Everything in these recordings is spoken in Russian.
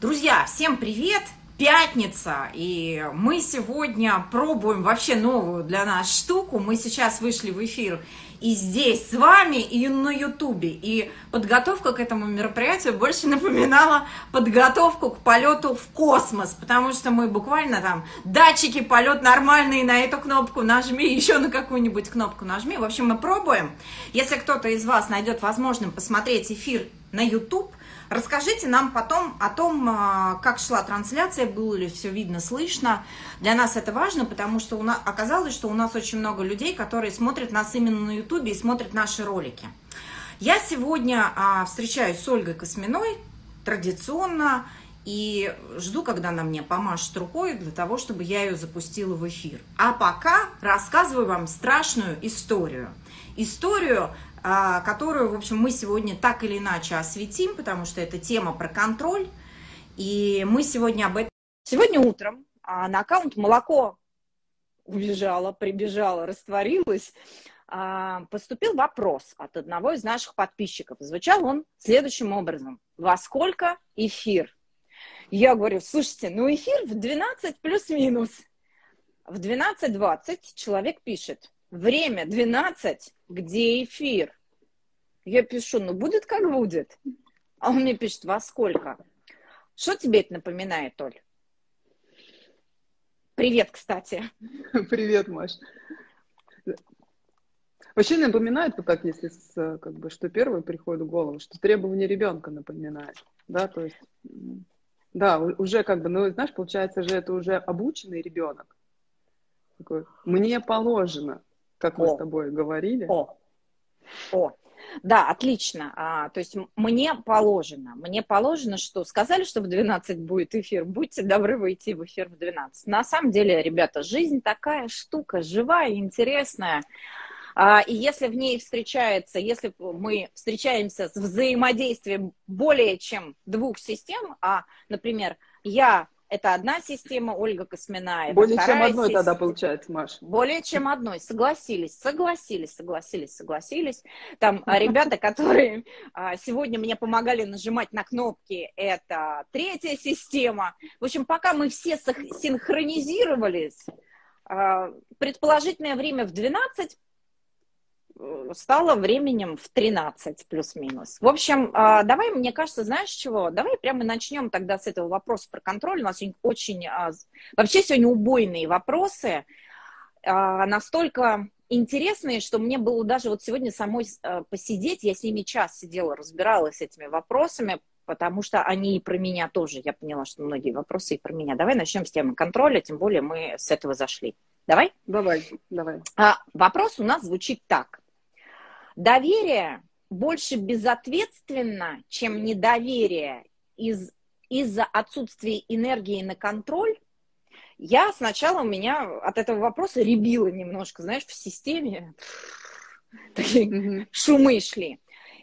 Друзья, всем привет! Пятница, и мы сегодня пробуем вообще новую для нас штуку. Мы сейчас вышли в эфир и здесь с вами, и на Ютубе. И подготовка к этому мероприятию больше напоминала подготовку к полету в космос, потому что мы буквально там датчики, полет нормальный, на эту кнопку нажми, еще на какую-нибудь кнопку нажми. В общем, мы пробуем. Если кто-то из вас найдет возможным посмотреть эфир на YouTube, Расскажите нам потом о том, а, как шла трансляция, было ли все видно, слышно. Для нас это важно, потому что у нас, оказалось, что у нас очень много людей, которые смотрят нас именно на Ютубе и смотрят наши ролики. Я сегодня а, встречаюсь с Ольгой Косминой традиционно и жду, когда она мне помашет рукой для того, чтобы я ее запустила в эфир. А пока рассказываю вам страшную историю. Историю которую, в общем, мы сегодня так или иначе осветим, потому что это тема про контроль. И мы сегодня об этом... Сегодня утром а, на аккаунт «Молоко» убежала, прибежала, растворилась, а, поступил вопрос от одного из наших подписчиков. Звучал он следующим образом. Во сколько эфир? Я говорю, слушайте, ну эфир в 12 плюс-минус. В 12.20 человек пишет, время 12, где эфир? Я пишу, ну будет как будет. А он мне пишет, во сколько? Что тебе это напоминает, Оль? Привет, кстати. Привет, Маш. Вообще напоминает, вот так, если с, как бы, что первое приходит в голову, что требование ребенка напоминает, да, то есть, да, уже как бы, ну, знаешь, получается же это уже обученный ребенок. Такой, мне положено, как О. мы с тобой говорили. О, о, да, отлично. А, то есть мне положено. Мне положено, что сказали, что в 12 будет эфир. Будьте добры выйти в эфир в 12. На самом деле, ребята, жизнь такая штука, живая, интересная. А, и если в ней встречается, если мы встречаемся с взаимодействием более чем двух систем, а, например, я это одна система, Ольга Космина. Более чем одной система. тогда получается, Маш. Более чем одной. Согласились, согласились, согласились, согласились. Там а, ребята, которые а, сегодня мне помогали нажимать на кнопки, это третья система. В общем, пока мы все синхронизировались, а, предположительное время в 12, стало временем в 13 плюс-минус. В общем, а, давай, мне кажется, знаешь чего? Давай прямо начнем тогда с этого вопроса про контроль. У нас сегодня очень... А, вообще сегодня убойные вопросы, а, настолько интересные, что мне было даже вот сегодня самой посидеть, я с ними час сидела, разбиралась с этими вопросами, потому что они и про меня тоже. Я поняла, что многие вопросы и про меня. Давай начнем с темы контроля, тем более мы с этого зашли. Давай? Давай, давай. А, вопрос у нас звучит так. Доверие больше безответственно, чем недоверие из, из-за отсутствия энергии на контроль. Я сначала у меня от этого вопроса ребила немножко, знаешь, в системе. Такие шумы шли.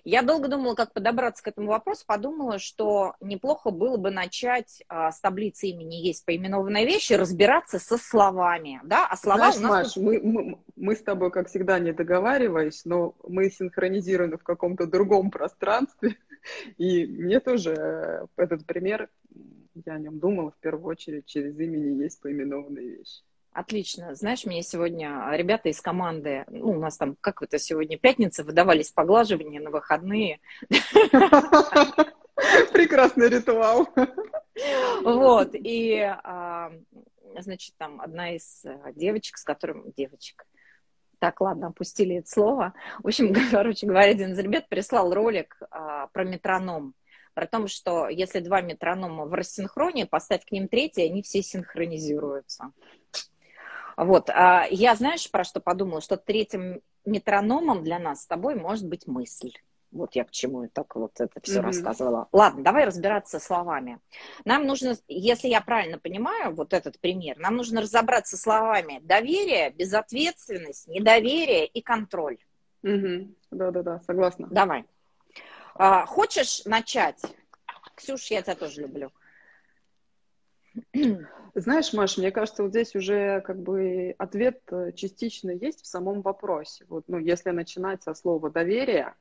Я долго думала, как подобраться к этому вопросу, подумала, что неплохо было бы начать а, с таблицы имени «Есть поименованная вещь» и разбираться со словами, да, а слова Знаешь, у нас... Маш, тут... мы, мы, мы с тобой, как всегда, не договариваясь, но мы синхронизированы в каком-то другом пространстве, и мне тоже э, этот пример, я о нем думала в первую очередь через имени «Есть поименованная вещь». Отлично. Знаешь, мне сегодня ребята из команды, ну, у нас там, как это сегодня, пятница, выдавались поглаживания на выходные. Прекрасный ритуал. Вот, и, а, значит, там одна из э, девочек, с которым, девочек, так, ладно, опустили это слово. В общем, короче говоря, один из ребят прислал ролик а, про метроном. Про то, что если два метронома в рассинхроне, поставь к ним третий, они все синхронизируются. Вот, а я, знаешь, про что подумала? Что третьим метрономом для нас с тобой может быть мысль. Вот я к чему так вот это все mm-hmm. рассказывала. Ладно, давай разбираться словами. Нам нужно, если я правильно понимаю вот этот пример, нам нужно разобраться словами доверие, безответственность, недоверие и контроль. Mm-hmm. Да-да-да, согласна. Давай. А, хочешь начать? Ксюш, я тебя тоже люблю. Знаешь, Маш, мне кажется, вот здесь уже как бы ответ э, частично есть в самом вопросе. Вот, ну, если начинать со слова доверие,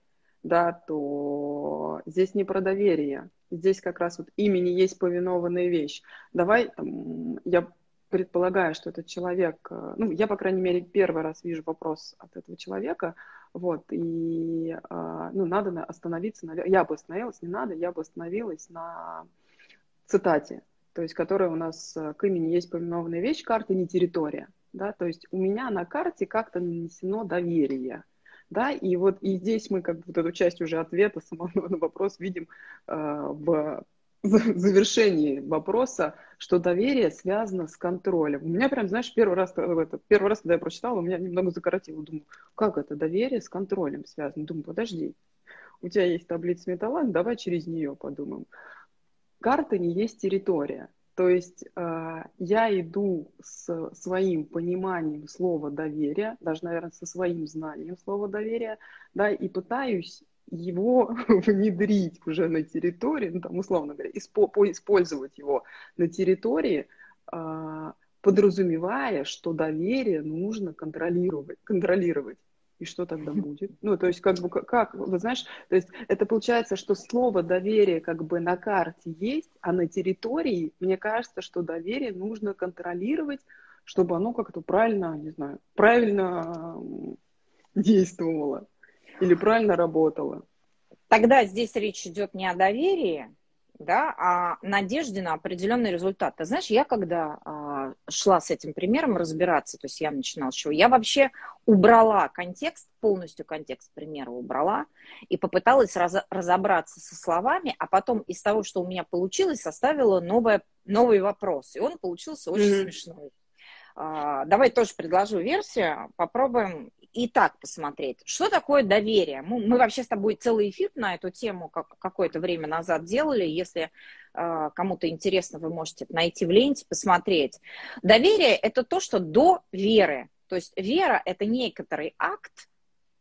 да, то здесь не про доверие. Здесь как раз вот имени есть повинованная вещь. Давай, там, я предполагаю, что этот человек, э, ну, я, по крайней мере, первый раз вижу вопрос от этого человека, вот, и, э, ну, надо остановиться, я бы остановилась, не надо, я бы остановилась на цитате, то есть, которая у нас э, к имени есть повиновная вещь, карта не территория, да, то есть у меня на карте как-то нанесено доверие, да, и вот и здесь мы как бы вот эту часть уже ответа самого на вопрос видим э, в завершении вопроса, что доверие связано с контролем. У меня прям, знаешь, первый раз, это, первый раз, когда я прочитала, у меня немного закоротило. Думаю, как это доверие с контролем связано? Думаю, подожди, у тебя есть таблица металлан, давай через нее подумаем. Карта не есть территория. То есть э, я иду с своим пониманием слова доверия, даже, наверное, со своим знанием слова доверия, да, и пытаюсь его внедрить уже на территории, ну, там, условно говоря, использовать его на территории, э, подразумевая, что доверие нужно контролировать, контролировать. И что тогда будет? Ну, то есть, как бы, как, вы знаешь, то есть, это получается, что слово доверие как бы на карте есть, а на территории, мне кажется, что доверие нужно контролировать, чтобы оно как-то правильно, не знаю, правильно действовало или правильно работало. Тогда здесь речь идет не о доверии, да, а надежде на определенный результат. Ты знаешь, я когда а, шла с этим примером разбираться, то есть я начинала с чего, я вообще убрала контекст, полностью контекст примера убрала и попыталась раз, разобраться со словами, а потом из того, что у меня получилось, составила новое, новый вопрос. И он получился очень mm-hmm. смешной. А, давай тоже предложу версию, попробуем и так посмотреть. Что такое доверие? Мы, мы вообще с тобой целый эфир на эту тему как, какое-то время назад делали. Если э, кому-то интересно, вы можете найти в ленте, посмотреть. Доверие – это то, что до веры. То есть вера – это некоторый акт,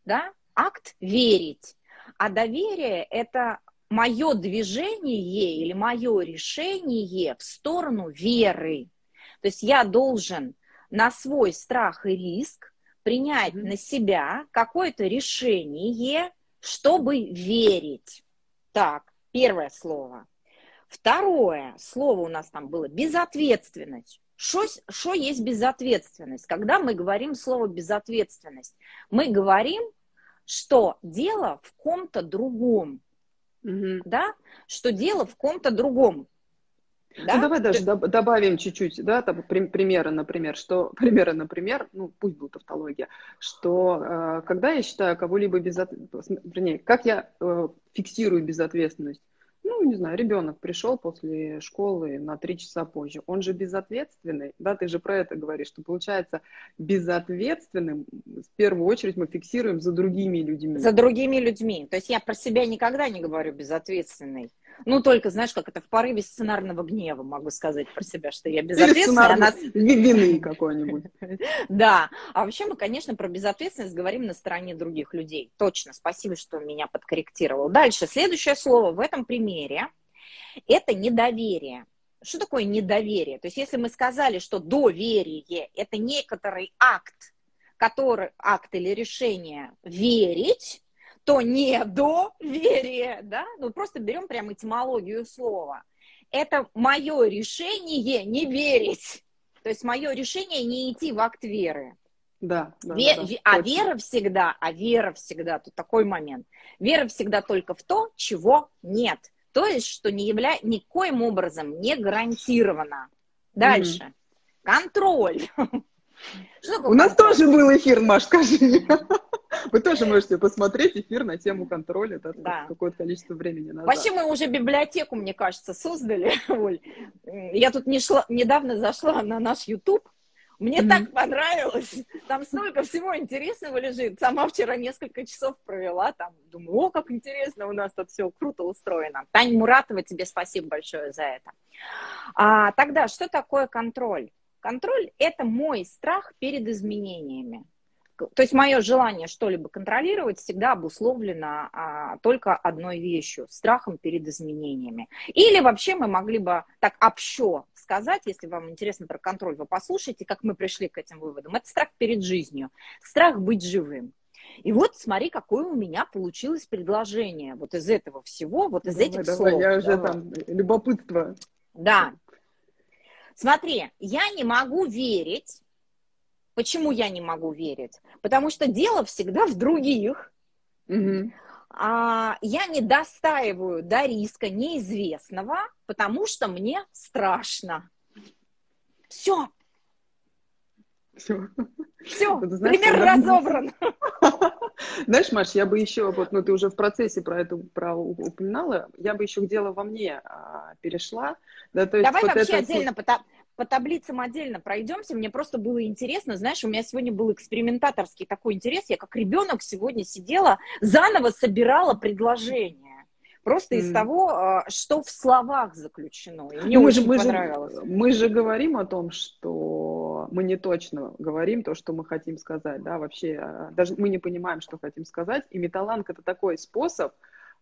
да, акт верить. А доверие – это мое движение или мое решение в сторону веры. То есть я должен на свой страх и риск принять на себя какое-то решение, чтобы верить. Так, первое слово. Второе слово у нас там было безответственность. Что есть безответственность? Когда мы говорим слово безответственность, мы говорим, что дело в ком-то другом. Mm-hmm. Да? Что дело в ком-то другом. Ну, да? Ну, давай даже Ты... добавим чуть-чуть, да, там, примеры, например, что, примеры, например, ну, пусть будет тавтология, что э, когда я считаю кого-либо безответственным, вернее, как я э, фиксирую безответственность, ну, не знаю, ребенок пришел после школы на три часа позже, он же безответственный, да, ты же про это говоришь, что получается безответственным, в первую очередь мы фиксируем за другими людьми. За другими людьми, то есть я про себя никогда не говорю безответственный. Ну, только, знаешь, как это в порыве сценарного гнева могу сказать про себя, что я безответственная. Она... Вины какой-нибудь. Да. А вообще мы, конечно, про безответственность говорим на стороне других людей. Точно. Спасибо, что меня подкорректировал. Дальше. Следующее слово в этом примере – это недоверие. Что такое недоверие? То есть если мы сказали, что доверие – это некоторый акт, который, акт или решение верить, то недоверие, да, ну просто берем прям этимологию слова. Это мое решение не верить. То есть мое решение не идти в акт веры. Да, да, Ве- да, а точно. вера всегда, а вера всегда, тут такой момент. Вера всегда только в то, чего нет. То есть, что не явля... никоим образом не гарантировано. Дальше. Mm-hmm. Контроль. У нас тоже был эфир, Маш, скажи. Вы тоже можете посмотреть эфир на тему контроля, да, да. какое-то количество времени назад. Вообще мы уже библиотеку, мне кажется, создали, Оль. Я тут не шла, недавно зашла на наш YouTube, мне mm-hmm. так понравилось. Там столько всего интересного лежит. Сама вчера несколько часов провела там. Думаю, о, как интересно у нас тут все круто устроено. Таня Муратова, тебе спасибо большое за это. А, тогда, что такое контроль? Контроль – это мой страх перед изменениями. То есть мое желание что-либо контролировать всегда обусловлено а, только одной вещью – страхом перед изменениями. Или вообще мы могли бы так общо сказать, если вам интересно про контроль, вы послушайте, как мы пришли к этим выводам. Это страх перед жизнью, страх быть живым. И вот смотри, какое у меня получилось предложение вот из этого всего, вот из давай, этих давай, слов. Я уже давай. там любопытство. Да. Смотри, я не могу верить. Почему я не могу верить? Потому что дело всегда в других. Угу. А, я не достаиваю до риска неизвестного, потому что мне страшно. Все. Все. Все, пример разобран. Знаешь, Маш, я бы еще, вот, ну, ты уже в процессе про это про упоминала, я бы еще к делу во мне а, перешла. Да, то есть Давай вот вообще это... отдельно по, по таблицам отдельно пройдемся. Мне просто было интересно. Знаешь, у меня сегодня был экспериментаторский такой интерес. Я как ребенок сегодня сидела, заново собирала предложения. Просто mm. из того, а, что в словах заключено. И мне ну, очень мы понравилось. Же, мы же говорим о том, что мы не точно говорим то, что мы хотим сказать. Да, вообще, а, даже мы не понимаем, что хотим сказать. И металланг это такой способ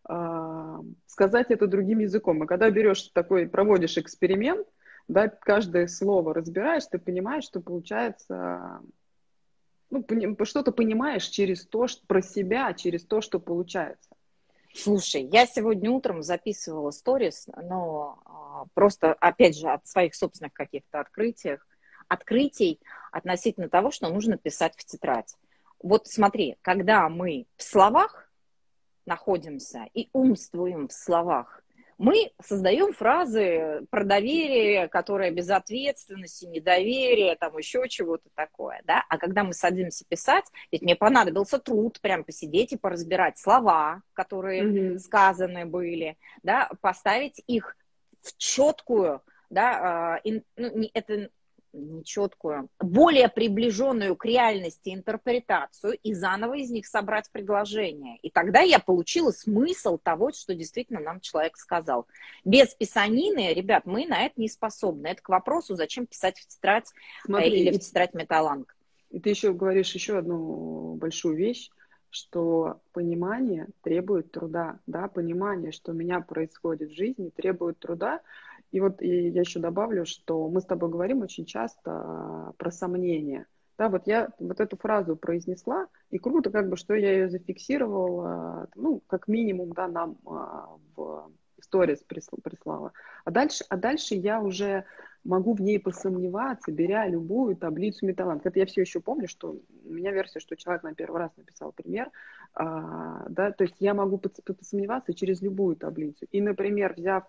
э, сказать это другим языком. И когда берешь такой, проводишь эксперимент, да, каждое слово разбираешь, ты понимаешь, что получается, ну, что-то понимаешь через то, что, про себя, через то, что получается. Слушай, я сегодня утром записывала сторис, но а, просто, опять же, от своих собственных каких-то открытий, открытий относительно того, что нужно писать в тетрадь. Вот смотри, когда мы в словах находимся и умствуем в словах, мы создаем фразы про доверие, которое без ответственности, недоверие, там еще чего-то такое, да, а когда мы садимся писать, ведь мне понадобился труд прям посидеть и поразбирать слова, которые mm-hmm. сказаны были, да, поставить их в четкую, да, э, ну, это нечеткую, более приближенную к реальности интерпретацию и заново из них собрать предложение. И тогда я получила смысл того, что действительно нам человек сказал. Без писанины, ребят, мы на это не способны. Это к вопросу, зачем писать в тетрадь э, Смотри, или в тетрадь металланг. И ты еще говоришь еще одну большую вещь, что понимание требует труда, да, понимание, что у меня происходит в жизни, требует труда, и вот и я еще добавлю, что мы с тобой говорим очень часто а, про сомнения. Да, вот я вот эту фразу произнесла, и круто, как бы, что я ее зафиксировала, ну, как минимум, да, нам а, в сторис прислала. А дальше, а дальше я уже могу в ней посомневаться, беря любую таблицу металланг. Это я все еще помню, что у меня версия, что человек на первый раз написал пример, а, да, то есть я могу посомневаться через любую таблицу. И, например, взяв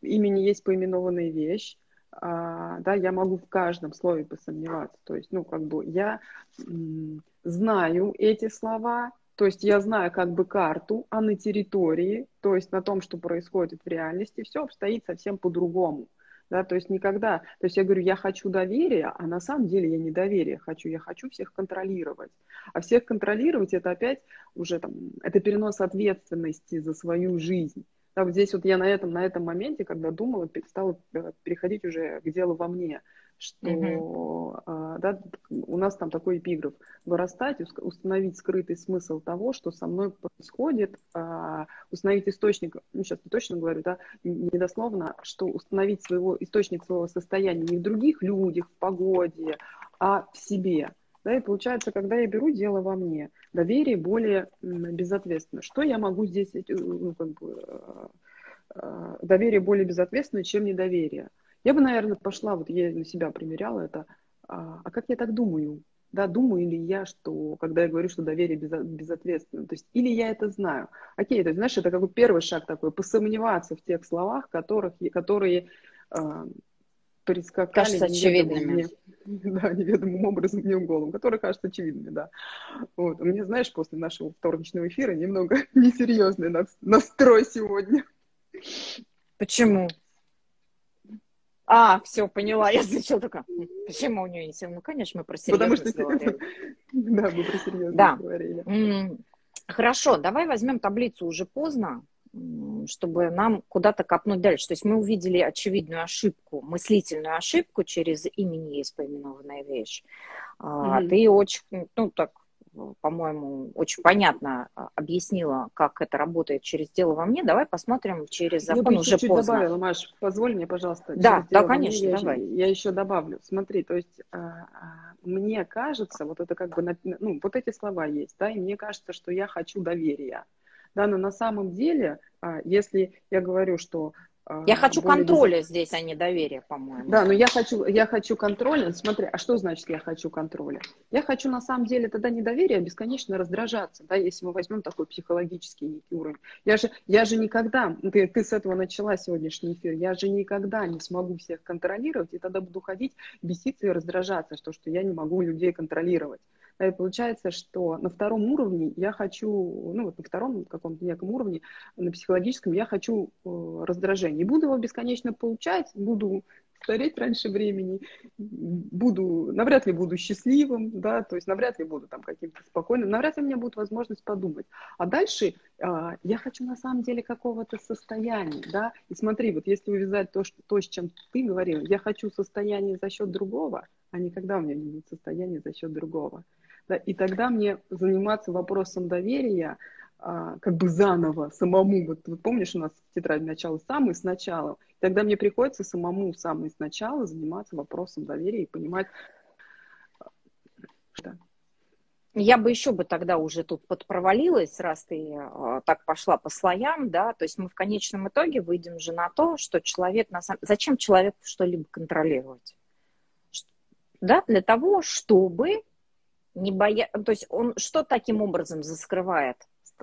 имени есть поименованная вещь, а, да, я могу в каждом слове посомневаться. То есть, ну, как бы я м, знаю эти слова, то есть я знаю как бы карту, а на территории, то есть на том, что происходит в реальности, все обстоит совсем по-другому. Да, то есть никогда, то есть я говорю, я хочу доверия, а на самом деле я не доверие хочу, я хочу всех контролировать. А всех контролировать это опять уже там, это перенос ответственности за свою жизнь. Да, вот здесь вот я на этом, на этом моменте, когда думала, стала э, переходить уже к делу во мне, что uh-huh. да, у нас там такой эпиграф. Вырастать, установить скрытый смысл того, что со мной происходит, а, установить источник, ну сейчас не точно говорю, да, недословно, что установить своего, источник своего состояния не в других людях, в погоде, а в себе. Да, и получается, когда я беру дело во мне, доверие более безответственно. Что я могу здесь, э, ну, как бы, э, э, доверие более безответственно, чем недоверие. Я бы, наверное, пошла, вот я на себя примеряла это, а, а как я так думаю? Да, думаю ли я, что, когда я говорю, что доверие безответственно, то есть, или я это знаю. Окей, то есть, знаешь, это какой первый шаг такой, посомневаться в тех словах, которых, которые прискакали кажется очевидными. Мне, да, неведомым образом мне в голову, которые кажутся очевидными, да. Вот. У меня, знаешь, после нашего вторничного эфира немного несерьезный настрой сегодня. Почему? А, все, поняла. Я сначала такая, почему у нее не? Ну, конечно, мы про серьезно Потому что... говорили. Да, мы про серьезно да. говорили. Хорошо, давай возьмем таблицу уже поздно чтобы нам куда-то копнуть дальше. То есть мы увидели очевидную ошибку, мыслительную ошибку через имени есть поименованная вещь. Mm-hmm. Ты очень, ну так, по-моему, очень понятно а, объяснила, как это работает через дело во мне. Давай посмотрим через закон я уже чуть-чуть поздно. добавила, Маш, позволь мне, пожалуйста. Да, да, конечно, я, давай. Я еще добавлю. Смотри, то есть мне кажется, вот это как бы, ну, вот эти слова есть, да, и мне кажется, что я хочу доверия. Да, но на самом деле, если я говорю, что я хочу контроля без... здесь, а не доверия, по-моему. Да, но я хочу, я хочу контроля. Смотри, а что значит я хочу контроля? Я хочу на самом деле тогда не доверия, а бесконечно раздражаться, да, если мы возьмем такой психологический уровень. Я же, я же никогда, ты, ты с этого начала сегодняшний эфир, я же никогда не смогу всех контролировать, и тогда буду ходить, беситься и раздражаться, что, что я не могу людей контролировать. И получается, что на втором уровне я хочу, ну вот на втором каком-то неком уровне, на психологическом, я хочу э, раздражения. Не буду его бесконечно получать, буду стареть раньше времени, буду, навряд ли буду счастливым, да, то есть навряд ли буду там каким-то спокойным, навряд ли у меня будет возможность подумать. А дальше э, я хочу на самом деле какого-то состояния, да, и смотри, вот если увязать то, что, то, с чем ты говорил, я хочу состояние за счет другого, а никогда у меня не будет состояния за счет другого. Да, и тогда мне заниматься вопросом доверия а, как бы заново, самому. Вот, вот помнишь, у нас в тетради начало самый сначала. Тогда мне приходится самому самый сначала заниматься вопросом доверия и понимать, что... Я бы еще бы тогда уже тут подпровалилась, раз ты э, так пошла по слоям, да, то есть мы в конечном итоге выйдем же на то, что человек на самом... Зачем человеку что-либо контролировать? Да, для того, чтобы не боя... То есть он что таким образом заскрывает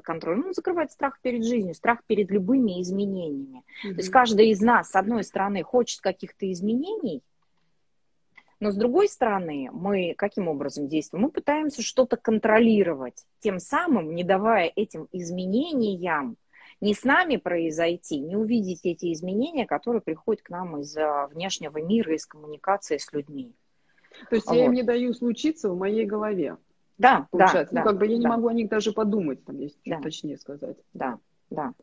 контроль? Ну, он закрывает страх перед жизнью, страх перед любыми изменениями. Mm-hmm. То есть каждый из нас, с одной стороны, хочет каких-то изменений, но с другой стороны, мы каким образом действуем? Мы пытаемся что-то контролировать, тем самым не давая этим изменениям не с нами произойти, не увидеть эти изменения, которые приходят к нам из внешнего мира, из коммуникации с людьми. То есть вот. я им не даю случиться в моей голове. Да, получается. да. Ну, как бы я да. не могу о них даже подумать, там, если да. точнее сказать. Да, да.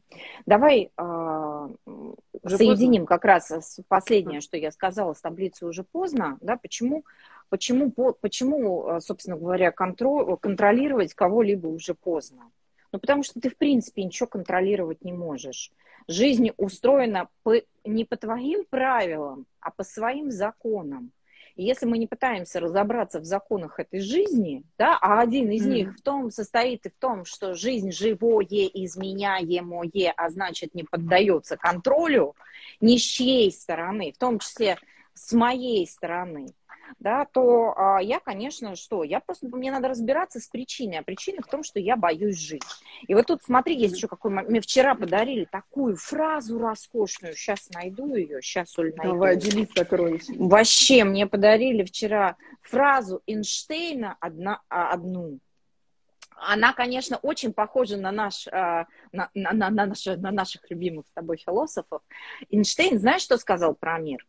Давай э, соединим поздно? как раз последнее, что я сказала, с таблицей уже поздно. Да, почему, почему, почему, собственно говоря, контроль, контролировать кого-либо уже поздно? Ну, потому что ты, в принципе, ничего контролировать не можешь. Жизнь устроена по, не по твоим правилам, а по своим законам. И если мы не пытаемся разобраться в законах этой жизни, да, а один из mm-hmm. них в том состоит и в том, что жизнь живое, изменяемое, а значит не поддается контролю ни с чьей стороны, в том числе с моей стороны, да, то а, я, конечно, что? Я просто, мне надо разбираться с причиной. А причина в том, что я боюсь жить. И вот тут, смотри, есть еще какой момент. Мне вчера подарили такую фразу роскошную. Сейчас найду ее. Сейчас, Оль, найду. Давай, делись сокровищем. Вообще, мне подарили вчера фразу Эйнштейна одна, а, одну. Она, конечно, очень похожа на, наш, а, на, на, на, на, наши, на наших любимых с тобой философов. Эйнштейн, знаешь, что сказал про мир?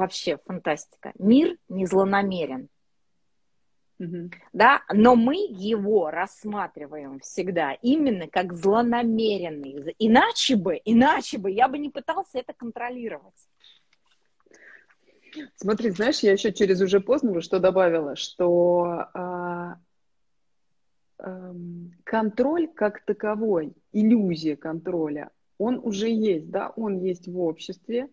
Вообще фантастика. Мир не злонамерен. Угу. Да, но мы его рассматриваем всегда именно как злонамеренный. Иначе бы, иначе бы я бы не пытался это контролировать. Смотри, знаешь, я еще через уже поздно что добавила, что а, а, контроль как таковой, иллюзия контроля, он уже есть, да, он есть в обществе,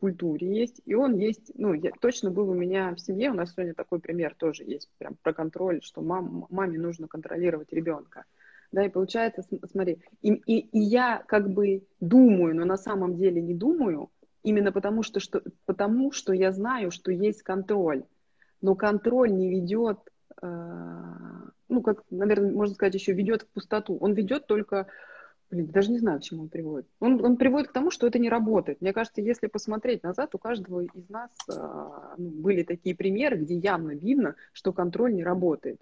культуре есть, и он есть, ну, я, точно был у меня в семье, у нас сегодня такой пример тоже есть, прям про контроль, что мам, маме нужно контролировать ребенка. Да, и получается, смотри, и, и, и я как бы думаю, но на самом деле не думаю, именно потому что, что, потому что я знаю, что есть контроль. Но контроль не ведет, э, ну, как, наверное, можно сказать, еще ведет в пустоту. Он ведет только Блин, даже не знаю, к чему он приводит. Он, он приводит к тому, что это не работает. Мне кажется, если посмотреть назад, у каждого из нас а, ну, были такие примеры, где явно видно, что контроль не работает.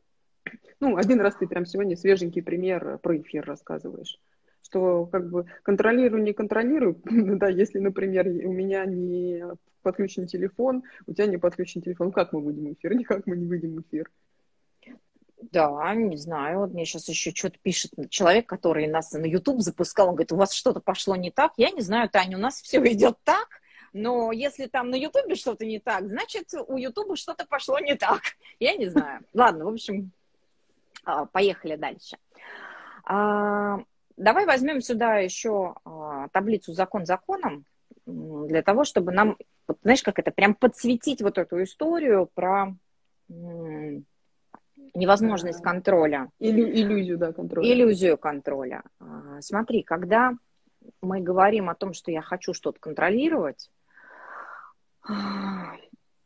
Ну, один раз ты прям сегодня свеженький пример про эфир рассказываешь. Что как бы контролирую, не контролирую. да, если, например, у меня не подключен телефон, у тебя не подключен телефон, как мы выйдем в эфир? Никак мы не выйдем в эфир. Да, не знаю. Вот мне сейчас еще что-то пишет человек, который нас на YouTube запускал. Он говорит, у вас что-то пошло не так. Я не знаю, Таня, у нас все идет так. Но если там на Ютубе что-то не так, значит, у Ютуба что-то пошло не так. Я не знаю. Ладно, в общем, А, поехали дальше. А, давай возьмем сюда еще а, таблицу закон законом для того, чтобы нам, знаешь, как это, прям подсветить вот эту историю про невозможность контроля. Илю, иллюзию, да, контроля. Иллюзию контроля. Смотри, когда мы говорим о том, что я хочу что-то контролировать,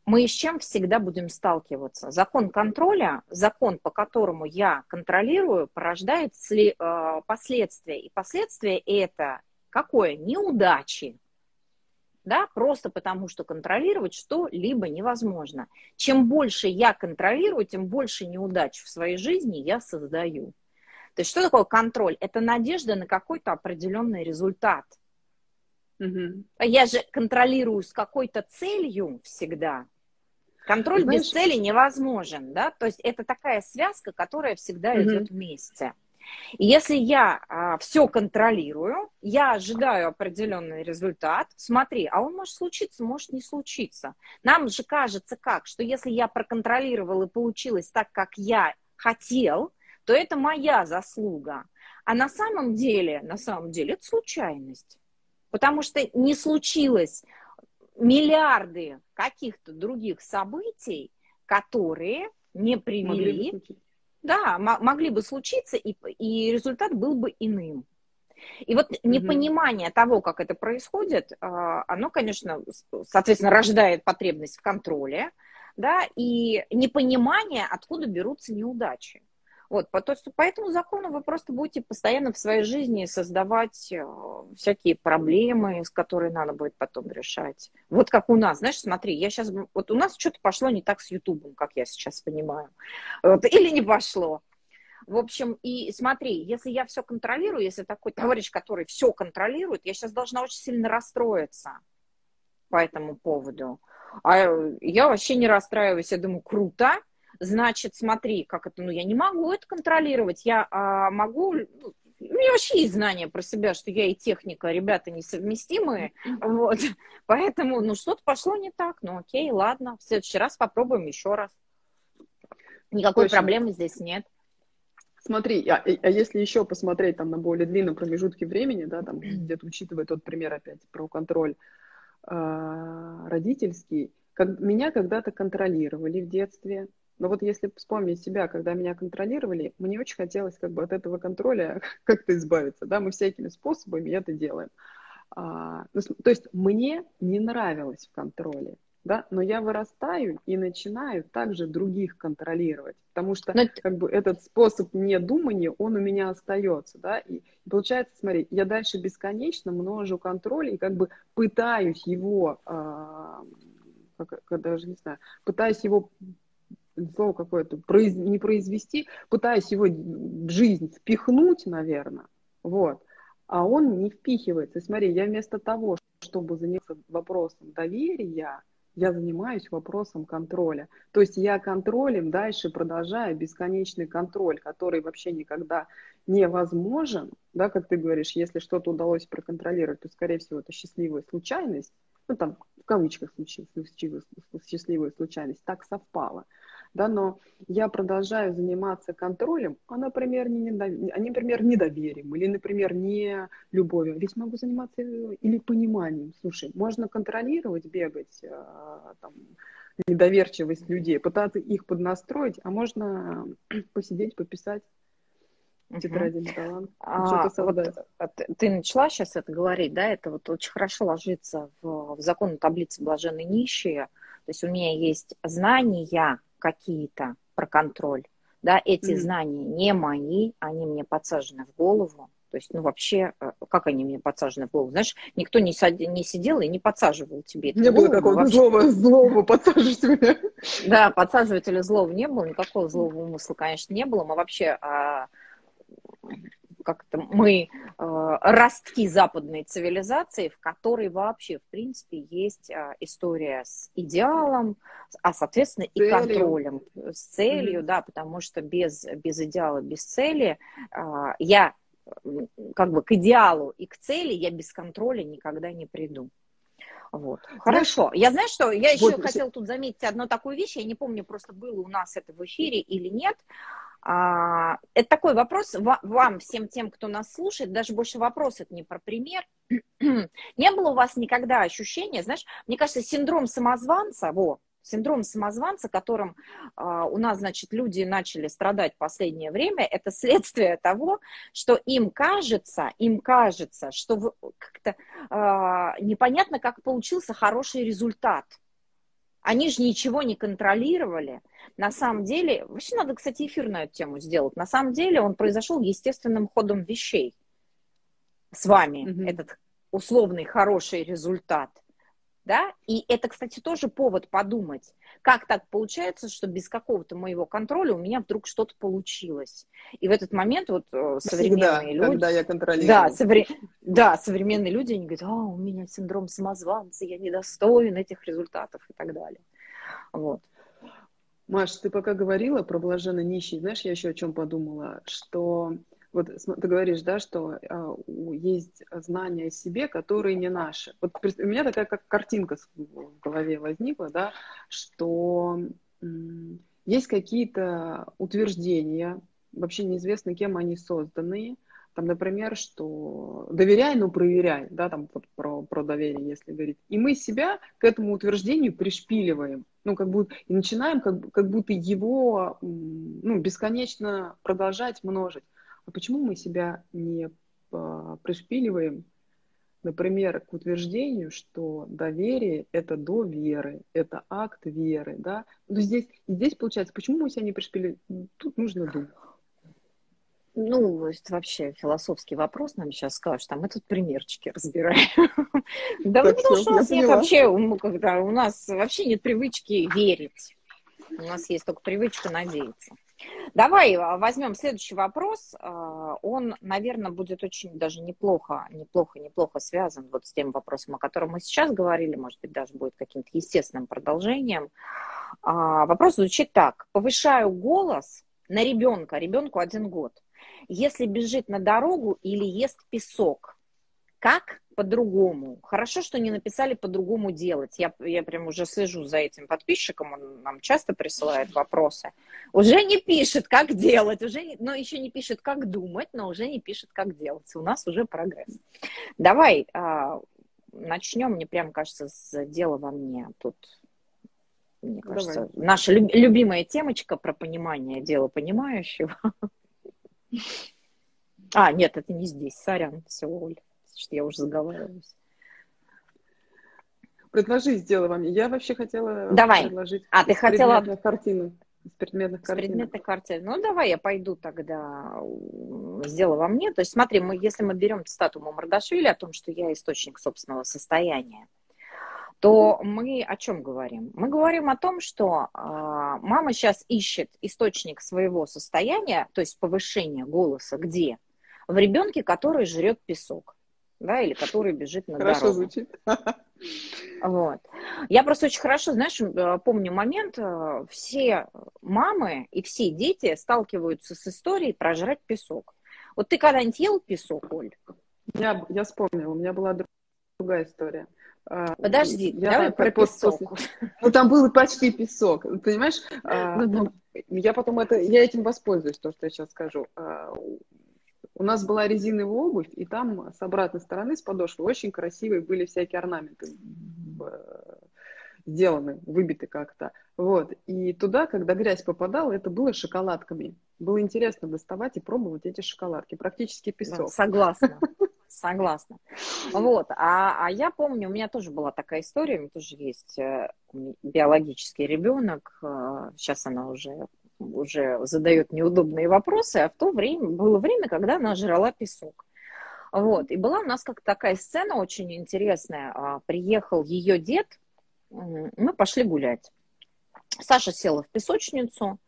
мы с чем всегда будем сталкиваться? Закон контроля, закон, по которому я контролирую, порождает сли, э, последствия. И последствия это какое? Неудачи. Да, просто потому что контролировать что-либо невозможно. Чем больше я контролирую, тем больше неудач в своей жизни я создаю. То есть что такое контроль? Это надежда на какой-то определенный результат. Угу. Я же контролирую с какой-то целью всегда. Контроль Знаешь, без цели невозможен, да? То есть это такая связка, которая всегда угу. идет вместе. И если я а, все контролирую, я ожидаю определенный результат, смотри, а он может случиться, может не случиться. Нам же кажется как, что если я проконтролировал и получилось так, как я хотел, то это моя заслуга. А на самом деле, на самом деле это случайность. Потому что не случилось миллиарды каких-то других событий, которые не привели... Да, могли бы случиться, и, и результат был бы иным. И вот непонимание mm того, как это происходит, а, оно, конечно, соответственно, рождает потребность в контроле, да, и непонимание, откуда берутся неудачи. Вот, по, то, по этому закону вы просто будете постоянно в своей жизни создавать э, всякие проблемы, с которыми надо будет потом решать. Вот как у нас, знаешь, смотри, я сейчас, вот у нас что-то пошло не так с Ютубом, как я сейчас понимаю, вот, или не пошло. В общем, и смотри, если я все контролирую, если такой товарищ, который все контролирует, я сейчас должна очень сильно расстроиться по этому поводу. А я вообще не расстраиваюсь, я думаю, круто, значит, смотри, как это, ну, я не могу это контролировать, я а, могу, ну, у меня вообще есть знания про себя, что я и техника, ребята несовместимые, вот, поэтому, ну, что-то пошло не так, ну, окей, ладно, в следующий раз попробуем еще раз. Никакой Точно. проблемы здесь нет. Смотри, а, а если еще посмотреть там на более длинном промежутке времени, да, там где-то учитывая тот пример опять про контроль э, родительский, как, меня когда-то контролировали в детстве, но вот если вспомнить себя, когда меня контролировали, мне очень хотелось как бы от этого контроля как-то избавиться, да, мы всякими способами это делаем. А, ну, то есть мне не нравилось в контроле, да, но я вырастаю и начинаю также других контролировать, потому что но... как бы этот способ недумания, он у меня остается, да, и получается, смотри, я дальше бесконечно множу контроль и как бы пытаюсь его, а, как, даже не знаю, пытаюсь его слово какое-то, произ, не произвести, пытаясь его в жизнь впихнуть, наверное, вот, а он не впихивается. смотри, я вместо того, чтобы заняться вопросом доверия, я занимаюсь вопросом контроля. То есть я контролем дальше продолжаю бесконечный контроль, который вообще никогда невозможен, да, как ты говоришь, если что-то удалось проконтролировать, то, скорее всего, это счастливая случайность, ну, там, в кавычках счастливая случайность, так совпало да, но я продолжаю заниматься контролем, а, например, не, недов... а, например, недоверием или, например, не любовью. Ведь могу заниматься или пониманием. Слушай, можно контролировать, бегать, а, там, недоверчивость людей, пытаться их поднастроить, а можно посидеть, пописать тетради uh-huh. а, вот, а ты начала сейчас это говорить, да, это вот очень хорошо ложится в, в закон таблицы блаженной нищие. То есть у меня есть знания, какие-то про контроль. Да, эти mm-hmm. знания не мои, они мне подсажены в голову. То есть, ну, вообще, э, как они мне подсажены в голову? Знаешь, никто не, сад... не сидел и не подсаживал тебе это Не было вообще... злого, злого подсаживателя. Да, подсаживателя злого не было, никакого злого умысла, конечно, не было. Мы вообще а, как то мы э, ростки западной цивилизации, в которой вообще, в принципе, есть э, история с идеалом, а, соответственно, и целью. контролем, с целью, mm-hmm. да, потому что без, без идеала, без цели э, я как бы к идеалу и к цели я без контроля никогда не приду. Вот. Хорошо. Я знаю, что я еще вот. хотела тут заметить одну такую вещь. Я не помню, просто было у нас это в эфире или нет. А, это такой вопрос вам, всем тем, кто нас слушает, даже больше вопрос, это не про пример. не было у вас никогда ощущения, знаешь, мне кажется, синдром самозванца, во, синдром самозванца, которым э, у нас, значит, люди начали страдать в последнее время, это следствие того, что им кажется, им кажется, что как-то э, непонятно, как получился хороший результат – они же ничего не контролировали. На самом деле, вообще надо, кстати, эфир на эту тему сделать. На самом деле он произошел естественным ходом вещей с вами, mm-hmm. этот условный хороший результат да, и это, кстати, тоже повод подумать, как так получается, что без какого-то моего контроля у меня вдруг что-то получилось. И в этот момент вот э, современные Всегда, люди... когда я контролирую. Да, совре... да, современные люди, они говорят, а, у меня синдром самозванца, я недостоин этих результатов и так далее. Вот. Маш, ты пока говорила про блаженно нищий, знаешь, я еще о чем подумала, что вот ты говоришь, да, что а, есть знания о себе, которые не наши. Вот у меня такая как картинка в голове возникла, да, что есть какие-то утверждения, вообще неизвестно, кем они созданы, там, например, что доверяй, но проверяй, да, там вот про, про доверие, если говорить. И мы себя к этому утверждению пришпиливаем, ну, как будто, и начинаем как, как будто его, ну, бесконечно продолжать множить. А почему мы себя не а, пришпиливаем, например, к утверждению, что доверие – это до веры, это акт веры, да? Но здесь, здесь получается, почему мы себя не пришпиливаем? Тут нужно думать. Ну, это вообще философский вопрос нам сейчас скажешь, там мы тут примерчики разбираем. Да потому что у нас нет вообще, когда у нас вообще нет привычки верить. У нас есть только привычка надеяться. Давай а, возьмем следующий вопрос. А, он, наверное, будет очень даже неплохо, неплохо, неплохо связан вот с тем вопросом, о котором мы сейчас говорили, может быть, даже будет каким-то естественным продолжением. А, вопрос звучит так. Повышаю голос на ребенка, ребенку один год, если бежит на дорогу или ест песок. Как по-другому. Хорошо, что не написали по-другому делать. Я, я прям уже слежу за этим подписчиком, он нам часто присылает вопросы. Уже не пишет, как делать, уже не, но еще не пишет, как думать, но уже не пишет, как делать. У нас уже прогресс. Давай а, начнем, мне прям кажется, с дела во мне. Тут, мне кажется, Давай. наша люб, любимая темочка про понимание дела понимающего. А, нет, это не здесь, сорян, все, Оль что я уже заговариваюсь. Предложи, сделай вам. Я вообще хотела давай. предложить а, ты хотела... картину. С предметных картин. С предметных картин. Ну, давай я пойду тогда сделаю во мне. То есть смотри, мы, если мы берем цитату Мамардашвили о том, что я источник собственного состояния, то мы о чем говорим? Мы говорим о том, что э, мама сейчас ищет источник своего состояния, то есть повышение голоса, где? В ребенке, который жрет песок да, или который бежит на хорошо дорогу. звучит. Вот. Я просто очень хорошо, знаешь, э, помню момент, э, все мамы и все дети сталкиваются с историей прожрать песок. Вот ты когда-нибудь ел песок, Оль? Я, я вспомнила, у меня была другая история. А, Подожди, я давай про песок. После... Ну, там был почти песок, понимаешь? А, ну, я потом это, я этим воспользуюсь, то, что я сейчас скажу. У нас была резиновая обувь, и там с обратной стороны, с подошвы, очень красивые были всякие орнаменты сделаны, выбиты как-то. Вот. И туда, когда грязь попадала, это было шоколадками. Было интересно доставать и пробовать эти шоколадки. Практически песок. согласна. Согласна. Вот. А, а я помню, у меня тоже была такая история, у меня тоже есть э, биологический ребенок. Сейчас э, она уже уже задает неудобные вопросы, а в то время было время, когда она жрала песок. Вот. И была у нас как такая сцена очень интересная. А, приехал ее дед, мы пошли гулять. Саша села в песочницу,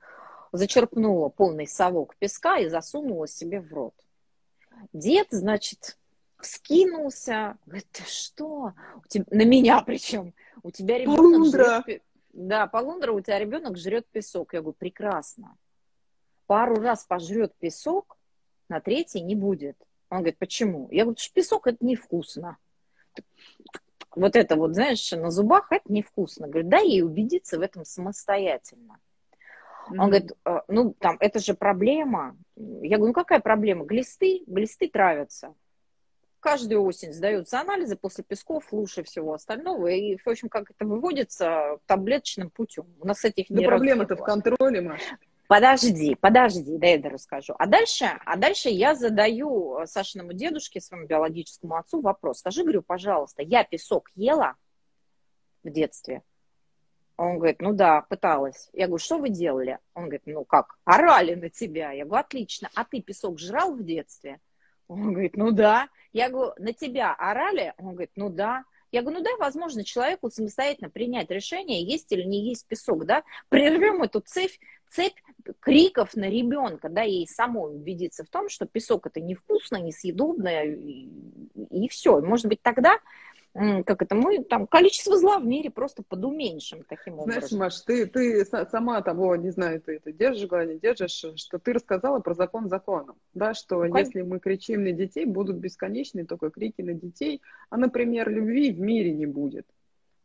зачерпнула полный совок песка и засунула себе в рот. Дед, значит, скинулся, говорит, ты что? У тебя... На меня причем. У тебя ребенок жрет, да, полундра, у тебя ребенок жрет песок. Я говорю, прекрасно. Пару раз пожрет песок, на третий не будет. Он говорит, почему? Я говорю, что песок это невкусно. Вот это вот, знаешь, на зубах это невкусно. Говорит, да ей убедиться в этом самостоятельно. Он mm-hmm. говорит, «Э, ну, там, это же проблема. Я говорю, ну, какая проблема? Глисты, глисты травятся. Каждую осень сдаются анализы после песков, лучше всего остального. И, в общем, как это выводится таблеточным путем. У нас этих Да проблема-то в контроле, Маша. Подожди, подожди, да я это расскажу. А дальше, а дальше я задаю Сашиному дедушке, своему биологическому отцу вопрос. Скажи, говорю, пожалуйста, я песок ела в детстве? Он говорит, ну да, пыталась. Я говорю, что вы делали? Он говорит, ну как, орали на тебя. Я говорю, отлично. А ты песок жрал в детстве? Он говорит, ну да. Я говорю, на тебя орали? Он говорит, ну да. Я говорю, ну дай возможность человеку самостоятельно принять решение, есть или не есть песок, да, прервем эту цепь, цепь криков на ребенка, да, ей самой убедиться в том, что песок это невкусно, несъедобно, и, и все. Может быть, тогда как это, мы там количество зла в мире просто подуменьшим таким образом. Знаешь, Маш, ты, ты сама того, не знаю, ты это держишь, не держишь, что ты рассказала про закон законом, да, что ну, если мы кричим на детей, будут бесконечные только крики на детей, а, например, любви в мире не будет.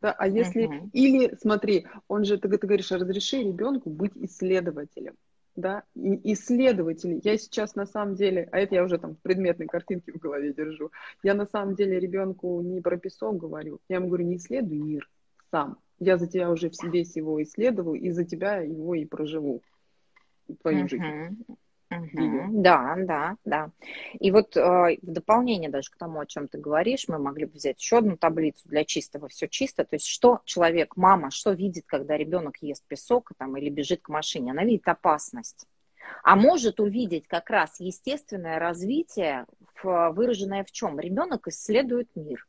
Да, а если, uh-huh. или, смотри, он же, ты, ты говоришь, разреши ребенку быть исследователем да, и исследователи. Я сейчас на самом деле, а это я уже там предметные картинки в голове держу, я на самом деле ребенку не про песок говорю, я ему говорю, не исследуй мир сам. Я за тебя уже в себе его исследовал, и за тебя его и проживу, твою uh-huh. жизнь. Угу. Да, да, да. И вот э, в дополнение даже к тому, о чем ты говоришь, мы могли бы взять еще одну таблицу для чистого, все чисто. То есть что человек, мама, что видит, когда ребенок ест песок там, или бежит к машине? Она видит опасность. А может увидеть как раз естественное развитие, выраженное в чем? Ребенок исследует мир.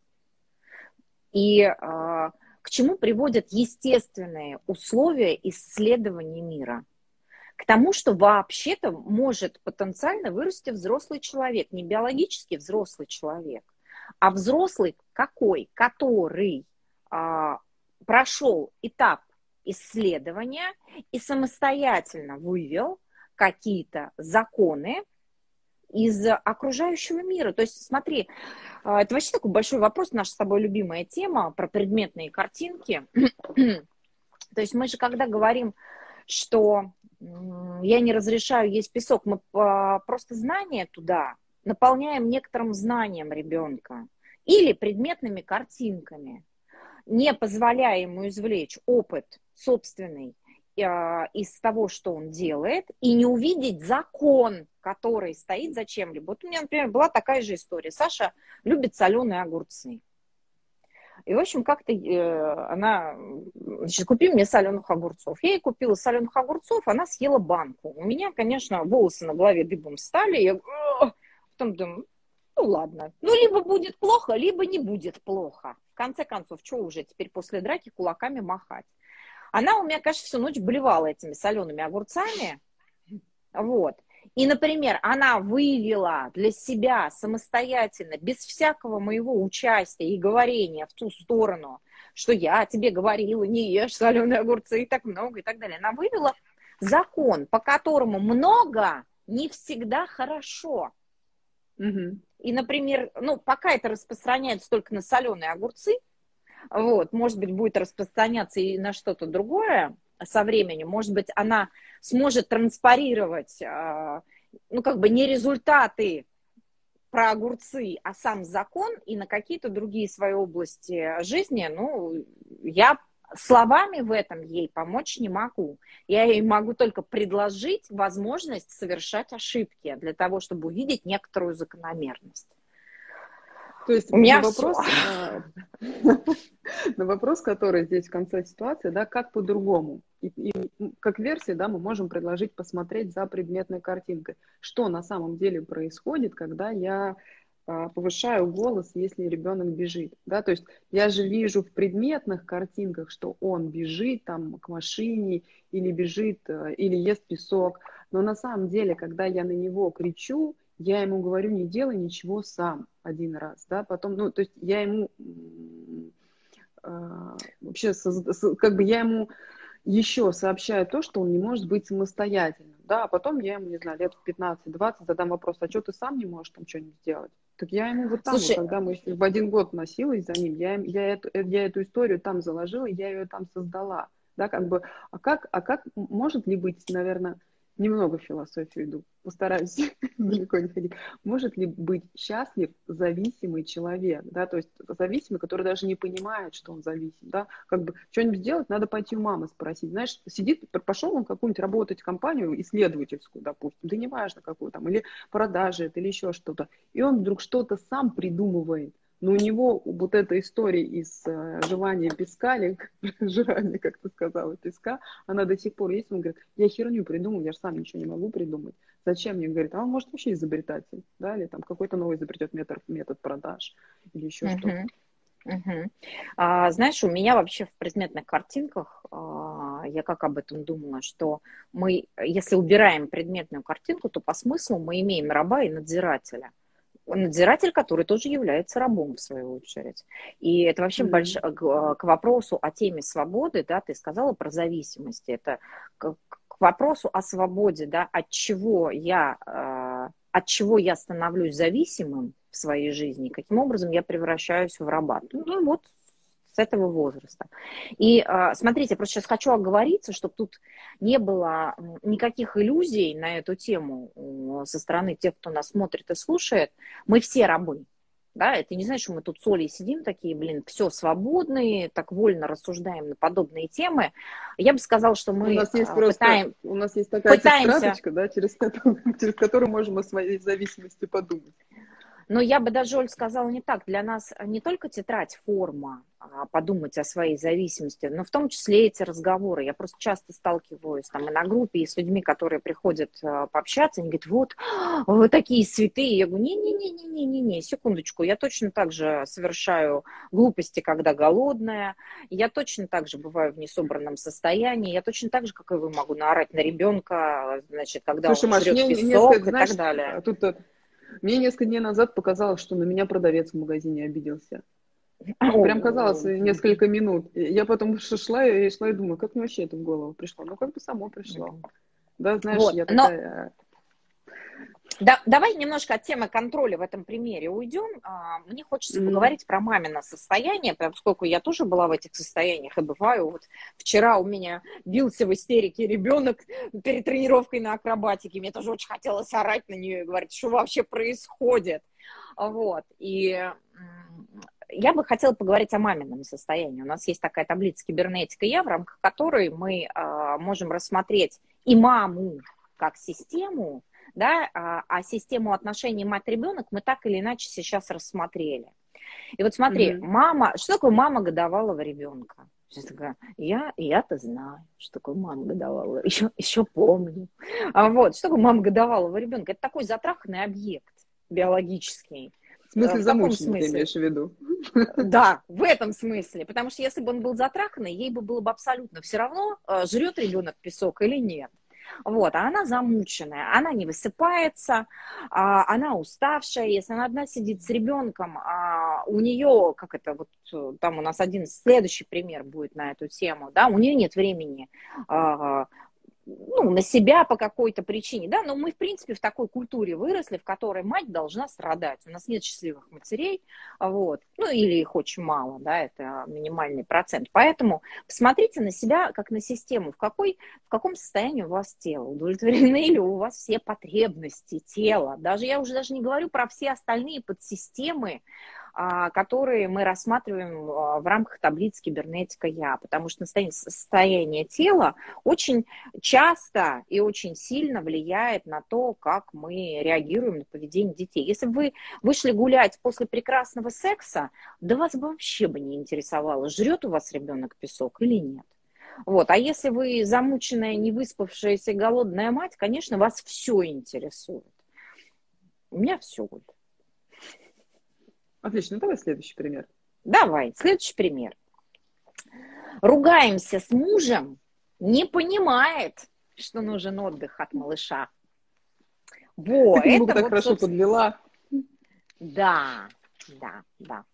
И э, к чему приводят естественные условия исследования мира – к тому, что вообще-то может потенциально вырасти взрослый человек, не биологически взрослый человек, а взрослый какой, который а, прошел этап исследования и самостоятельно вывел какие-то законы из окружающего мира. То есть, смотри, а, это вообще такой большой вопрос, наша с тобой любимая тема про предметные картинки. То есть мы же когда говорим, что я не разрешаю есть песок, мы просто знания туда наполняем некоторым знанием ребенка или предметными картинками, не позволяя ему извлечь опыт собственный а, из того, что он делает, и не увидеть закон, который стоит за чем-либо. Вот у меня, например, была такая же история. Саша любит соленые огурцы. И, в общем, как-то э, она, значит, купи мне соленых огурцов. Я ей купила соленых огурцов, она съела банку. У меня, конечно, волосы на голове дыбом стали. Я потом думаю, ну ладно. Ну, либо будет плохо, либо не будет плохо. В конце концов, что уже теперь после драки кулаками махать? Она у меня, конечно, всю ночь блевала этими солеными огурцами. Вот. И, например, она вывела для себя самостоятельно, без всякого моего участия и говорения в ту сторону, что я тебе говорила, не ешь соленые огурцы и так много и так далее. Она вывела закон, по которому много не всегда хорошо. Угу. И, например, ну, пока это распространяется только на соленые огурцы, вот, может быть, будет распространяться и на что-то другое, со временем, может быть, она сможет транспарировать, а, ну, как бы не результаты про огурцы, а сам закон и на какие-то другие свои области жизни, ну, я словами в этом ей помочь не могу. Я ей могу только предложить возможность совершать ошибки для того, чтобы увидеть некоторую закономерность. То есть у меня вопрос, а, на вопрос, который здесь в конце ситуации, да, как по-другому? И, и как версия, да, мы можем предложить посмотреть за предметной картинкой, что на самом деле происходит, когда я а, повышаю голос, если ребенок бежит, да, то есть я же вижу в предметных картинках, что он бежит там к машине или бежит, а, или ест песок, но на самом деле, когда я на него кричу, я ему говорю, не делай ничего сам один раз, да, потом, ну, то есть я ему э, вообще, как бы я ему еще сообщаю то, что он не может быть самостоятельным, да, а потом я ему, не знаю, лет в 15-20 задам вопрос, а что ты сам не можешь там что-нибудь сделать? Так я ему вот там, Слушай, когда мы в один год носилась за ним, я, я, эту, я эту историю там заложила, я ее там создала, да, как бы, а как, а как может ли быть, наверное, немного философию иду, постараюсь далеко не ходить. Может ли быть счастлив зависимый человек, да, то есть зависимый, который даже не понимает, что он зависим, да, как бы что-нибудь сделать, надо пойти у мамы спросить, знаешь, сидит, пошел он какую-нибудь работать в компанию исследовательскую, допустим, да неважно какую там, или продажи или еще что-то, и он вдруг что-то сам придумывает, но у него вот эта история из э, желания песка, или жрания, как ты сказала, песка, она до сих пор есть. Он говорит, я херню придумал, я же сам ничего не могу придумать. Зачем мне? Говорит, а он может вообще изобретатель, да, или там какой-то новый изобретет метод, метод продаж, или еще uh-huh. что-то. Угу. А, знаешь, у меня вообще в предметных картинках, а, я как об этом думала, что мы, если убираем предметную картинку, то по смыслу мы имеем раба и надзирателя надзиратель, который тоже является рабом, в свою очередь. И это вообще mm-hmm. больш... к, к вопросу о теме свободы, да, ты сказала про зависимости, это к, к вопросу о свободе, да, от чего я, э, от чего я становлюсь зависимым в своей жизни, каким образом я превращаюсь в раба. Ну вот с этого возраста. И а, смотрите, просто сейчас хочу оговориться, чтобы тут не было никаких иллюзий на эту тему со стороны тех, кто нас смотрит и слушает. Мы все рабы. Да, это не значит, что мы тут с Олей сидим такие, блин, все свободные, так вольно рассуждаем на подобные темы. Я бы сказала, что мы у нас есть просто, пытаем, у нас есть такая пытаемся... да, через которую, через которую можем о своей зависимости подумать. Но я бы даже, Оль, сказала не так. Для нас не только тетрадь форма, а подумать о своей зависимости, но в том числе эти разговоры. Я просто часто сталкиваюсь там и на группе, и с людьми, которые приходят а, пообщаться, они говорят, вот, вы такие святые. Я говорю, не-не-не-не-не-не, секундочку, я точно так же совершаю глупости, когда голодная, я точно так же бываю в несобранном состоянии, я точно так же, как и вы, могу наорать на ребенка, значит, когда Слушай, он Маш, жрет песок несколько, и знаешь, так далее. Тут мне несколько дней назад показалось, что на меня продавец в магазине обиделся. Прям казалось несколько минут. Я потом шла и шла и думаю, как мне вообще это в голову пришло? Ну, как бы само пришло. Да, знаешь, вот. я такая... Да, давай немножко от темы контроля в этом примере уйдем. А, мне хочется mm-hmm. поговорить про мамино состояние, поскольку я тоже была в этих состояниях и бываю. Вот вчера у меня бился в истерике ребенок перед тренировкой на акробатике. Мне тоже очень хотелось орать на нее и говорить, что вообще происходит. Вот. И я бы хотела поговорить о мамином состоянии. У нас есть такая таблица кибернетика я, в рамках которой мы э, можем рассмотреть и маму как систему, да, а, а систему отношений мать-ребенок мы так или иначе сейчас рассмотрели. И вот смотри, mm-hmm. мама, что такое мама годовалого ребенка? Я, я-то знаю, что такое мама годовалого, еще, еще помню. А вот, что такое мама годовалого ребенка? Это такой затраханный объект биологический. В смысле в замученный, ты имеешь в виду? Да, в этом смысле. Потому что если бы он был затраханный, ей бы было бы абсолютно все равно, э, жрет ребенок песок или нет. Вот, а она замученная, она не высыпается, а, она уставшая, если она одна сидит с ребенком, а у нее, как это вот, там у нас один следующий пример будет на эту тему, да, у нее нет времени а, ну, на себя по какой-то причине, да, но мы, в принципе, в такой культуре выросли, в которой мать должна страдать. У нас нет счастливых матерей, вот, ну, или их очень мало, да, это минимальный процент. Поэтому посмотрите на себя как на систему, в, какой, в каком состоянии у вас тело, удовлетворены ли у вас все потребности тела. Даже я уже даже не говорю про все остальные подсистемы, которые мы рассматриваем а, в рамках таблицы кибернетика Я, потому что состояние тела очень часто и очень сильно влияет на то, как мы реагируем на поведение детей. Если бы вы вышли гулять после прекрасного секса, да вас бы вообще бы не интересовало, жрет у вас ребенок песок или нет. Вот. А если вы замученная, невыспавшаяся, голодная мать, конечно, вас все интересует. У меня все. Вот. Отлично, давай следующий пример. Давай, следующий пример. Ругаемся с мужем, не понимает, что нужен отдых от малыша. Во, Ты это так вот, хорошо собственно... подвела. Да, да, да.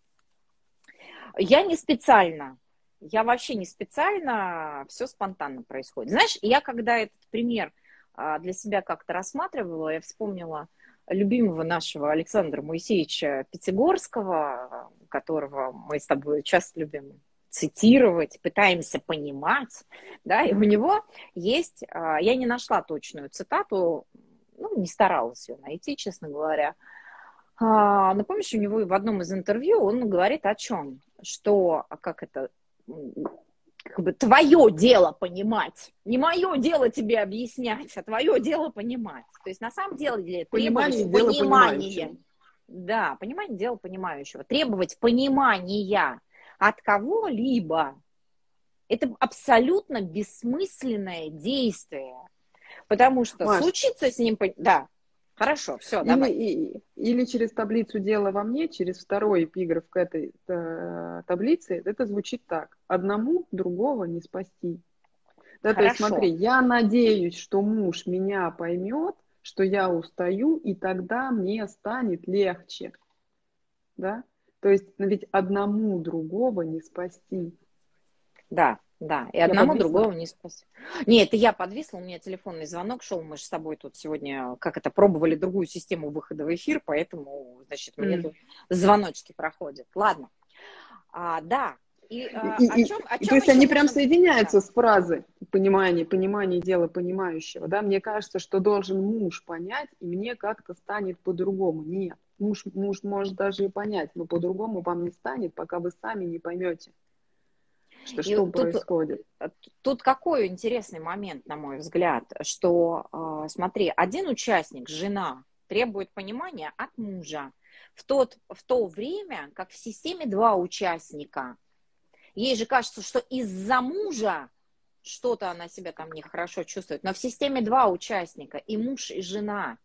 Я не специально, я вообще не специально, все спонтанно происходит. Знаешь, я когда этот пример а, для себя как-то рассматривала, я вспомнила любимого нашего Александра Моисеевича Пятигорского, которого мы с тобой часто любим цитировать, пытаемся понимать, да, и у него есть, а, я не нашла точную цитату, ну, не старалась ее найти, честно говоря, а, но помнишь, у него в одном из интервью он говорит о чем? Что, как это, как бы твое дело понимать. Не мое дело тебе объяснять, а твое дело понимать. То есть на самом деле понимание требовать понимания. Да, понимание дело понимающего. Требовать понимания от кого-либо это абсолютно бессмысленное действие. Потому что Маш, случится с ним... Да, Хорошо, все, или, давай. И, или через таблицу «Дело во мне», через второй эпиграф к этой э, таблице, это звучит так. Одному другого не спасти. Да, то есть смотри, я надеюсь, что муж меня поймет, что я устаю, и тогда мне станет легче. Да? То есть ведь одному другого не спасти. Да, да, и одному другого не спасти. Нет, это я подвисла, у меня телефонный звонок шел, мы же с тобой тут сегодня, как это, пробовали другую систему выхода в эфир, поэтому, значит, мне mm. тут звоночки проходят. Ладно. А, да, и, а, и, о чем, о чем то есть они прям соединяются да. с фразой понимание, понимание дела понимающего, да, мне кажется, что должен муж понять, и мне как-то станет по-другому. Нет, муж, муж может даже и понять, но по-другому вам не станет, пока вы сами не поймете. Что, что тут, происходит? Тут какой интересный момент, на мой взгляд, что, э, смотри, один участник, жена, требует понимания от мужа. В, тот, в то время, как в системе два участника, ей же кажется, что из-за мужа что-то она себя там нехорошо чувствует, но в системе два участника, и муж, и жена.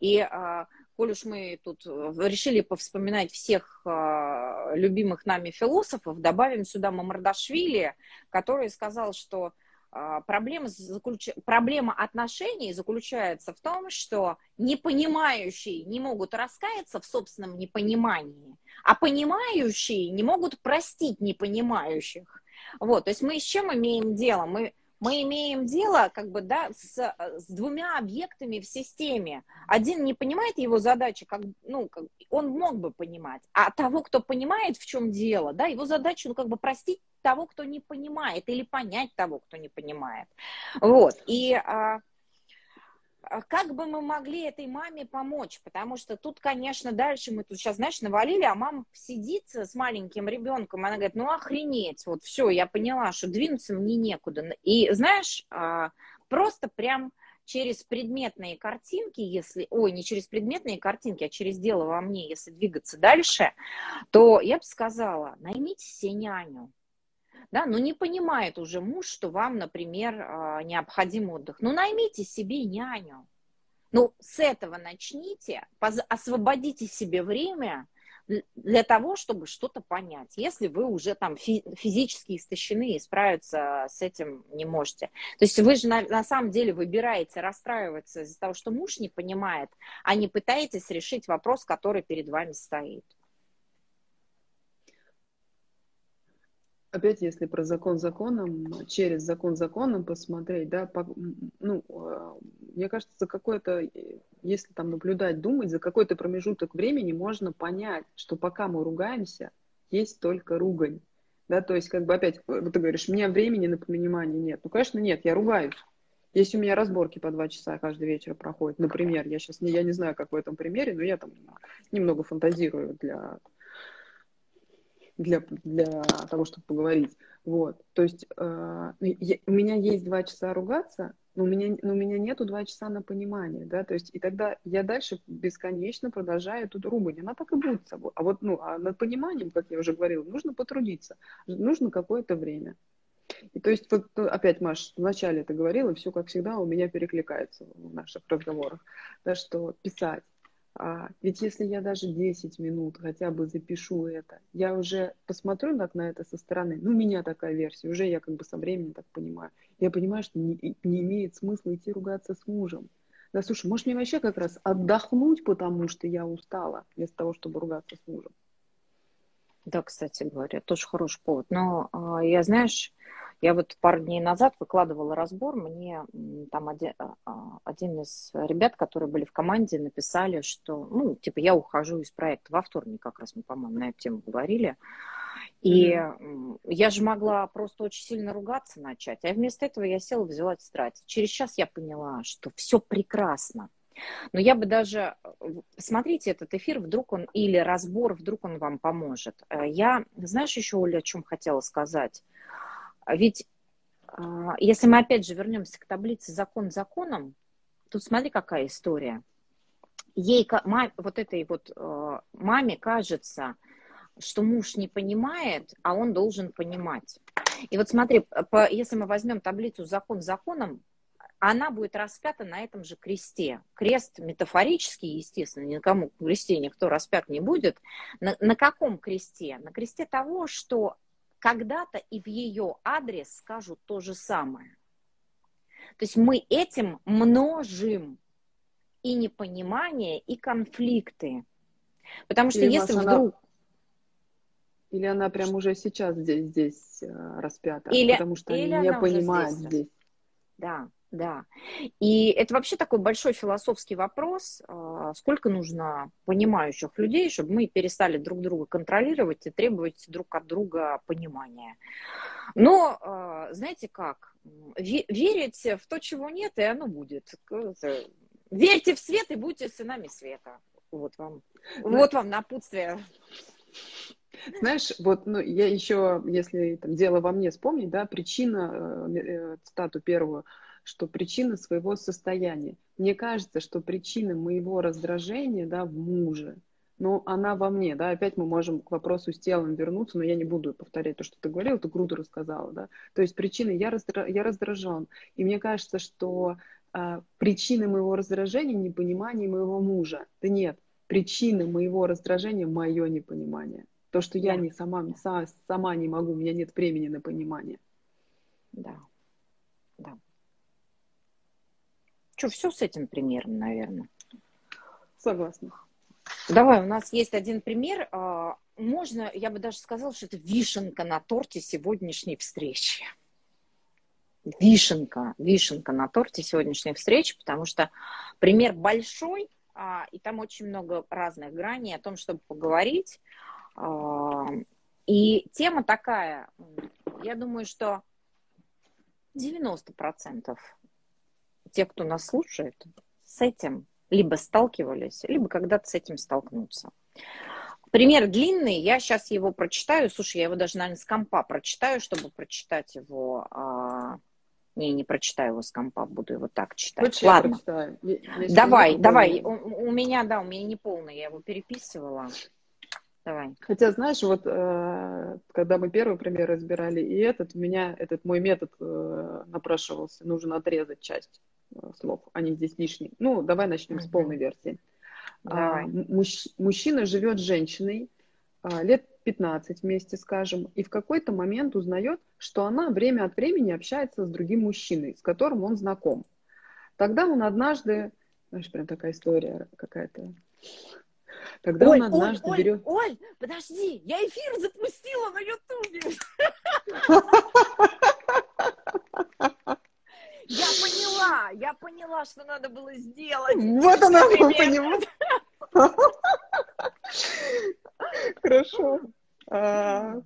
И э, коль уж мы тут э, решили повспоминать всех э, любимых нами философов, добавим сюда Мамардашвили, который сказал, что э, проблема, заключ... проблема отношений заключается в том, что непонимающие не могут раскаяться в собственном непонимании, а понимающие не могут простить непонимающих. Вот, то есть мы с чем имеем дело? Мы мы имеем дело как бы, да, с, с двумя объектами в системе. Один не понимает его задачи, как, ну, как, он мог бы понимать, а того, кто понимает, в чем дело, да, его задача, ну, как бы простить того, кто не понимает, или понять того, кто не понимает. Вот, и а, как бы мы могли этой маме помочь? Потому что тут, конечно, дальше мы тут сейчас, знаешь, навалили, а мама сидит с маленьким ребенком, она говорит, ну охренеть, вот все, я поняла, что двинуться мне некуда. И знаешь, а, просто прям через предметные картинки, если, ой, не через предметные картинки, а через дело во мне, если двигаться дальше, то я бы сказала, наймите себе няню да, но не понимает уже муж, что вам, например, а, необходим отдых. Ну, наймите себе няню. Ну, с этого начните, освободите себе время для того, чтобы что-то понять, если вы уже там физически истощены и справиться с этим не можете. То есть вы же на, на самом деле выбираете расстраиваться из-за того, что муж не понимает, а не пытаетесь решить вопрос, который перед вами стоит. Опять, если про закон законом, через закон законом посмотреть, да, по, ну, а, мне кажется, за какое-то, если там наблюдать, думать, за какой-то промежуток времени можно понять, что пока мы ругаемся, есть только ругань. Да, то есть, как бы опять, вот ты говоришь, мне времени на понимание нет. Ну, конечно, нет, я ругаюсь. Если у меня разборки по два часа каждый вечер проходят, например, я сейчас не, я не знаю, как в этом примере, но я там немного фантазирую для для, для того, чтобы поговорить. Вот. То есть э, я, у меня есть два часа ругаться, но у меня, но у меня нету два часа на понимание, да, то есть и тогда я дальше бесконечно продолжаю эту ругань, она так и будет с собой. А вот, ну, а над пониманием, как я уже говорила, нужно потрудиться, нужно какое-то время. И то есть вот ну, опять, Маш, вначале ты говорила, все как всегда у меня перекликается в наших разговорах, да, что писать, а, ведь если я даже 10 минут хотя бы запишу это, я уже посмотрю так на это со стороны, ну, у меня такая версия, уже я как бы со временем так понимаю. Я понимаю, что не, не имеет смысла идти ругаться с мужем. Да, слушай, может мне вообще как раз отдохнуть, потому что я устала, вместо того, чтобы ругаться с мужем? Да, кстати говоря, тоже хороший повод. Но а, я, знаешь, я вот пару дней назад выкладывала разбор, мне там один, а, а, один из ребят, которые были в команде, написали, что, ну, типа, я ухожу из проекта во вторник, как раз мы, по-моему, на эту тему говорили, И mm-hmm. я же могла просто очень сильно ругаться начать. А вместо этого я села, взяла тетрадь. Через час я поняла, что все прекрасно. Но я бы даже... Смотрите этот эфир, вдруг он... Или разбор, вдруг он вам поможет. Э, я, знаешь, еще, Оля, о чем хотела сказать? Ведь а, если мы опять же вернемся к таблице закон законом, тут смотри, какая история. Ей, вот этой вот э, маме кажется, что муж не понимает, а он должен понимать. И вот смотри, по, если мы возьмем таблицу закон законом, она будет распята на этом же кресте. Крест метафорический, естественно, никому в кресте никто распят не будет. На, на каком кресте? На кресте того, что когда-то и в ее адрес скажут то же самое. То есть мы этим множим и непонимание, и конфликты. Потому что Или, если вдруг... Она... Или она прям уже сейчас здесь, здесь э, распята, или, потому что или не понимают здесь. здесь. Да, да. И это вообще такой большой философский вопрос, а, сколько нужно понимающих людей, чтобы мы перестали друг друга контролировать и требовать друг от друга понимания. Но, а, знаете как, верить в то, чего нет, и оно будет. Верьте в свет и будьте сынами света. Вот вам, вот вам напутствие. Знаешь, вот ну, я еще, если там дело во мне вспомнить, да, причина, э, э, цитату первую, что причина своего состояния. Мне кажется, что причина моего раздражения, да, в муже, но она во мне, да, опять мы можем к вопросу с телом вернуться, но я не буду повторять то, что ты говорил, ты круто рассказала, да, то есть причина, я, раздра... я раздражен, и мне кажется, что а, причина моего раздражения непонимание моего мужа, да нет, причина моего раздражения мое непонимание. То, что я не сама, сама не могу, у меня нет времени на понимание. Да. Что, все с этим примером, наверное. Согласна. Давай, у нас есть один пример. А, можно, я бы даже сказала, что это вишенка на торте сегодняшней встречи. Вишенка, вишенка на торте сегодняшней встречи, потому что пример большой, а, и там очень много разных граней о том, чтобы поговорить. А, и тема такая, я думаю, что 90% тех, кто нас слушает, с этим либо сталкивались, либо когда-то с этим столкнутся. Пример длинный, я сейчас его прочитаю. Слушай, я его даже, наверное, с компа прочитаю, чтобы прочитать его. А... Не, не прочитаю его с компа, буду его так читать. Хочешь, Ладно. Я давай, давай. У, у меня, да, у меня не полный, я его переписывала. Давай. Хотя, знаешь, вот э, когда мы первый пример разбирали и этот, у меня этот мой метод э, напрашивался, нужно отрезать часть слов, они здесь лишние. Ну, давай начнем mm-hmm. с полной версии. А, муж, мужчина живет с женщиной а, лет 15 вместе, скажем, и в какой-то момент узнает, что она время от времени общается с другим мужчиной, с которым он знаком. Тогда он однажды, знаешь, прям такая история какая-то Тогда Оль, он однажды Оль, берет... Оль, Оль, подожди, я эфир запустила на Ютубе. Я поняла, я поняла, что надо было сделать. Вот она поняла. Хорошо. А...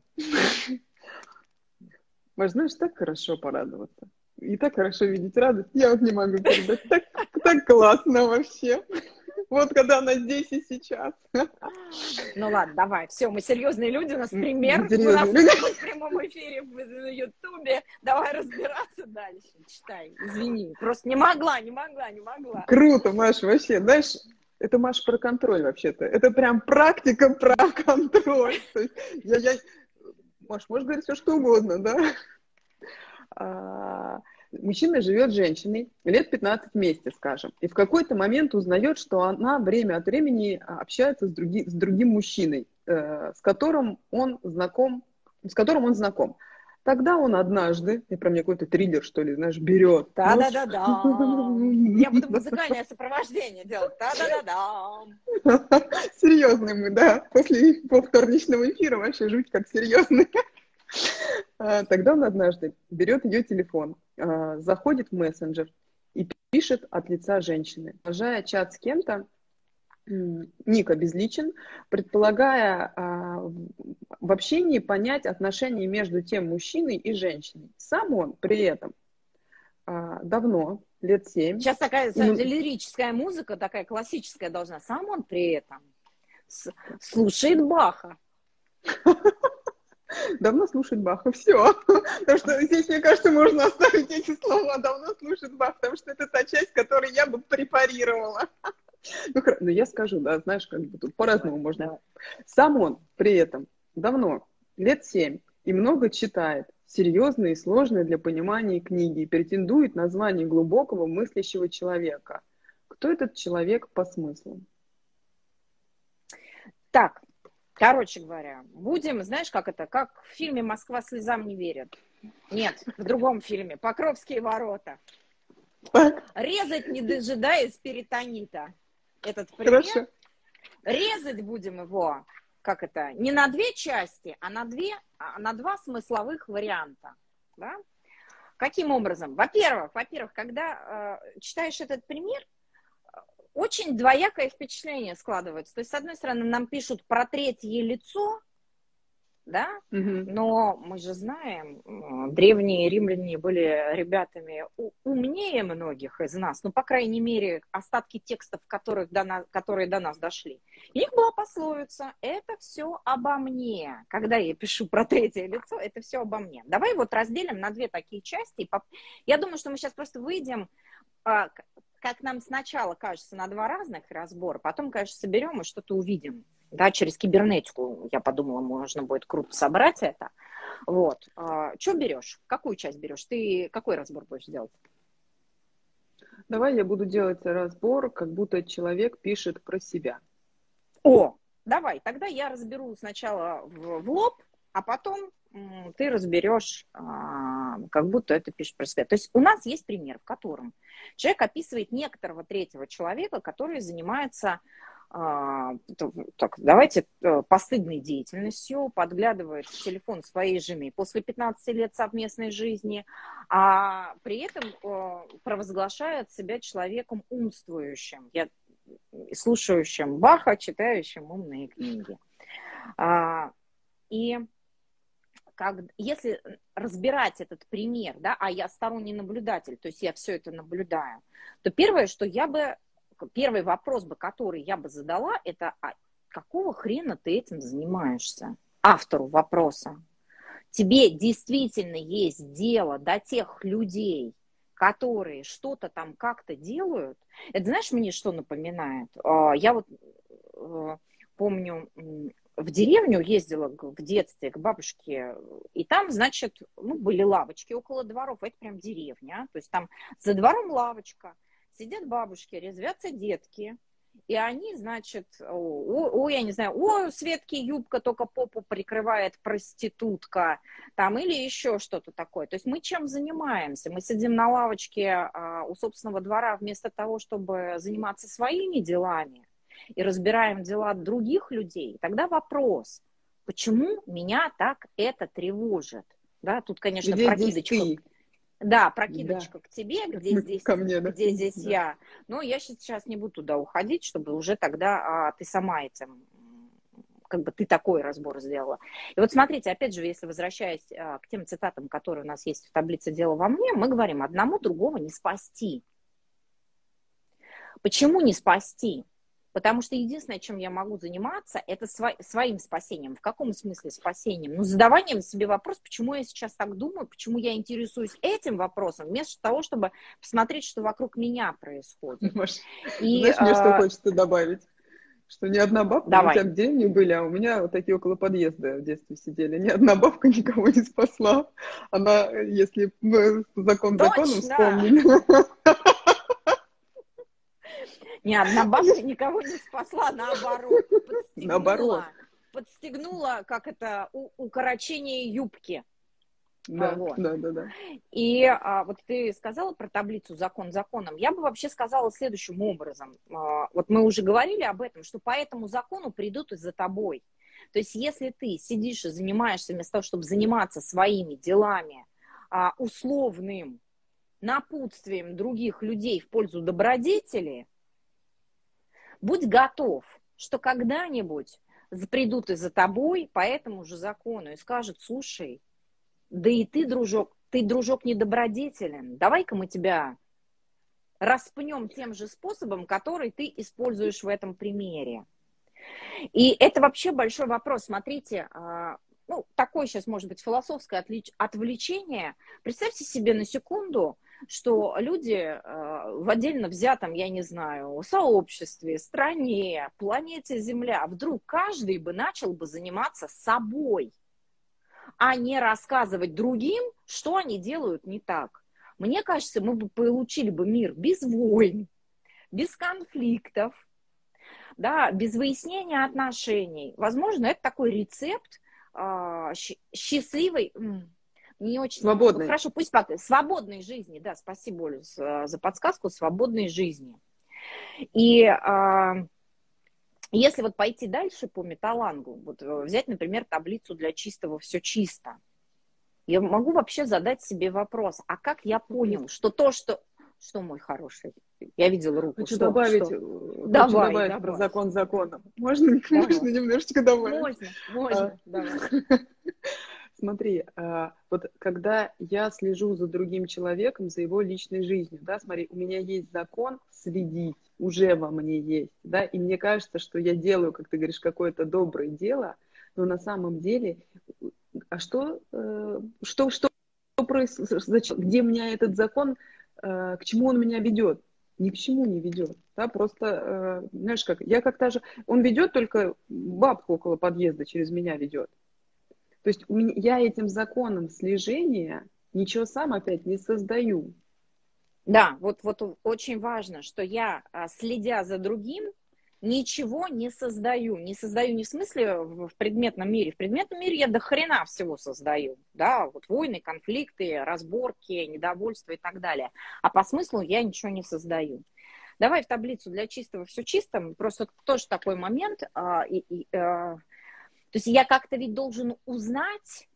Маш, знаешь, так хорошо порадоваться. И так хорошо видеть радость. Я вот не могу передать. Так, так классно вообще. Вот когда она здесь и сейчас. Ну ладно, давай, все, мы серьезные люди, у нас пример, у нас в прямом эфире на Ютубе. Давай разбираться дальше. Читай, извини. Просто не могла, не могла, не могла. Круто, Маш, вообще. Знаешь, это, Маш, про контроль вообще-то. Это прям практика про контроль. То есть я, я... Маш, можешь говорить все, что угодно, да? А, мужчина живет с женщиной лет 15 вместе, скажем, и в какой-то момент узнает, что она время от времени общается с, други, с другим мужчиной, э, с которым он знаком, с которым он знаком. Тогда он однажды, я прям какой-то триллер, что ли, знаешь, берет. Да-да-да-да. Я буду музыкальное сопровождение делать. Да-да-да-да. Серьезные мы, да. После вторничного эфира вообще жуть как серьезные. А, тогда он однажды берет ее телефон, а, заходит в мессенджер и пишет от лица женщины. Продолжая чат с кем-то, ник обезличен, предполагая а, в общении понять отношения между тем мужчиной и женщиной. Сам он при этом а, давно, лет семь. Сейчас такая ну, лирическая музыка, такая классическая должна. Сам он при этом слушает Баха. Давно слушает Баха, все. Потому что здесь, мне кажется, можно оставить эти слова «давно слушает Баха», потому что это та часть, которую я бы препарировала. Ну, ну, я скажу, да, знаешь, как бы тут по-разному можно. Сам он при этом давно, лет семь, и много читает, серьезные и сложные для понимания книги, и претендует на звание глубокого мыслящего человека. Кто этот человек по смыслу? Так, короче говоря, будем, знаешь, как это, как в фильме «Москва слезам не верит». Нет, в другом фильме «Покровские ворота». Резать, не дожидаясь перитонита. Этот пример. Хорошо. Резать будем его, как это, не на две части, а на, две, а на два смысловых варианта. Да? Каким образом? Во-первых, во-первых, когда э, читаешь этот пример, очень двоякое впечатление складывается. То есть, с одной стороны, нам пишут про третье лицо, да, угу. но мы же знаем, древние римляне были ребятами умнее многих из нас, ну, по крайней мере, остатки текстов, которых до нас, которые до нас дошли. У них была пословица «это все обо мне». Когда я пишу про третье лицо, это все обо мне. Давай вот разделим на две такие части. Я думаю, что мы сейчас просто выйдем а, как нам сначала кажется, на два разных разбора, потом, конечно, соберем и что-то увидим. Да, через кибернетику, я подумала, можно будет круто собрать это. Вот. А, что берешь? Какую часть берешь? Ты какой разбор будешь делать? Давай я буду делать разбор, как будто человек пишет про себя. О, давай, тогда я разберу сначала в, в лоб, а потом ты разберешь, а, как будто это пишет про себя. То есть у нас есть пример, в котором человек описывает некоторого третьего человека, который занимается а, так, давайте э, постыдной деятельностью, подглядывает в телефон своей жены после 15 лет совместной жизни, а при этом э, провозглашает себя человеком умствующим, я, слушающим Баха, читающим умные книги. А, и как, если разбирать этот пример, да, а я сторонний наблюдатель, то есть я все это наблюдаю, то первое, что я бы, первый вопрос бы, который я бы задала, это а какого хрена ты этим занимаешься? Автору вопроса. Тебе действительно есть дело до тех людей, которые что-то там как-то делают. Это знаешь, мне что напоминает? А, я вот э, помню, в деревню ездила в детстве к бабушке, и там, значит, ну, были лавочки около дворов, это прям деревня, то есть там за двором лавочка, сидят бабушки, резвятся детки, и они, значит, о, о, я не знаю, о, Светки юбка только попу прикрывает проститутка, там, или еще что-то такое. То есть мы чем занимаемся? Мы сидим на лавочке а, у собственного двора вместо того, чтобы заниматься своими делами и разбираем дела других людей, тогда вопрос, почему меня так это тревожит? Да, тут, конечно, где прокидочка. Здесь ты? Да, прокидочка да. к тебе, где здесь, ко мне, да? где здесь да. я. Но я сейчас не буду туда уходить, чтобы уже тогда а, ты сама этим как бы ты такой разбор сделала. И вот смотрите, опять же, если возвращаясь а, к тем цитатам, которые у нас есть в таблице «Дело во мне», мы говорим, одному другого не спасти. Почему не спасти? Потому что единственное, чем я могу заниматься, это сво- своим спасением. В каком смысле спасением? Ну, задаванием себе вопрос, почему я сейчас так думаю, почему я интересуюсь этим вопросом, вместо того, чтобы посмотреть, что вокруг меня происходит. Маш, И, знаешь, мне а... что хочется добавить? Что ни одна бабка, Давай. у тебя в деревне были, а у меня вот такие около подъезда в детстве сидели. Ни одна бабка никого не спасла. Она, если мы закон Точно. законом вспомнили, Ни одна бабка никого не спасла, наоборот. Подстегнула, наоборот. Подстегнула, как это, у, укорочение юбки. Да, вот. да, да, да. И а, вот ты сказала про таблицу закон законом. Я бы вообще сказала следующим образом. А, вот мы уже говорили об этом, что по этому закону придут и за тобой. То есть если ты сидишь и занимаешься вместо того, чтобы заниматься своими делами, а, условным напутствием других людей в пользу добродетели, Будь готов, что когда-нибудь придут и за тобой по этому же закону и скажут, слушай, да и ты, дружок, ты, дружок, недобродетелен, давай-ка мы тебя распнем тем же способом, который ты используешь в этом примере. И это вообще большой вопрос. Смотрите, а, ну, такое сейчас может быть философское отвлечение. Представьте себе на секунду, что люди а, в отдельно взятом, я не знаю, сообществе, стране, планете Земля, вдруг каждый бы начал бы заниматься собой, а не рассказывать другим, что они делают не так. Мне кажется, мы бы получили бы мир без войн, без конфликтов, да, без выяснения отношений. Возможно, это такой рецепт э, счастливой, не очень... Свободной. Хорошо, пусть пока. Свободной жизни, да, спасибо, Оля, за, за подсказку, свободной жизни. И э, если вот пойти дальше по металлангу, вот взять, например, таблицу для чистого «все чисто», я могу вообще задать себе вопрос, а как я понял, что то, что... Что, мой хороший? Я видела руку. Хочу что, добавить, что? Хочу давай, добавить давай. про закон законом. Можно, давай. можно немножечко добавить? Можно, можно, а, давай. Смотри, а, вот когда я слежу за другим человеком, за его личной жизнью, да, смотри, у меня есть закон следить, уже во мне есть, да, и мне кажется, что я делаю, как ты говоришь, какое-то доброе дело, но на самом деле а что, э, что, что происходит, зачем, где меня этот закон, э, к чему он меня ведет? Ни к чему не ведет. Да, просто, э, знаешь, как, я как-то же, он ведет только бабку около подъезда через меня ведет. То есть у меня, я этим законом слежения ничего сам опять не создаю. Да, вот, вот очень важно, что я, а, следя за другим, ничего не создаю. Не создаю не в смысле в предметном мире. В предметном мире я до хрена всего создаю. Да, вот войны, конфликты, разборки, недовольство и так далее. А по смыслу я ничего не создаю. Давай в таблицу для чистого все чисто. Просто тоже такой момент. А, и, и, а, то есть я как-то ведь должен узнать,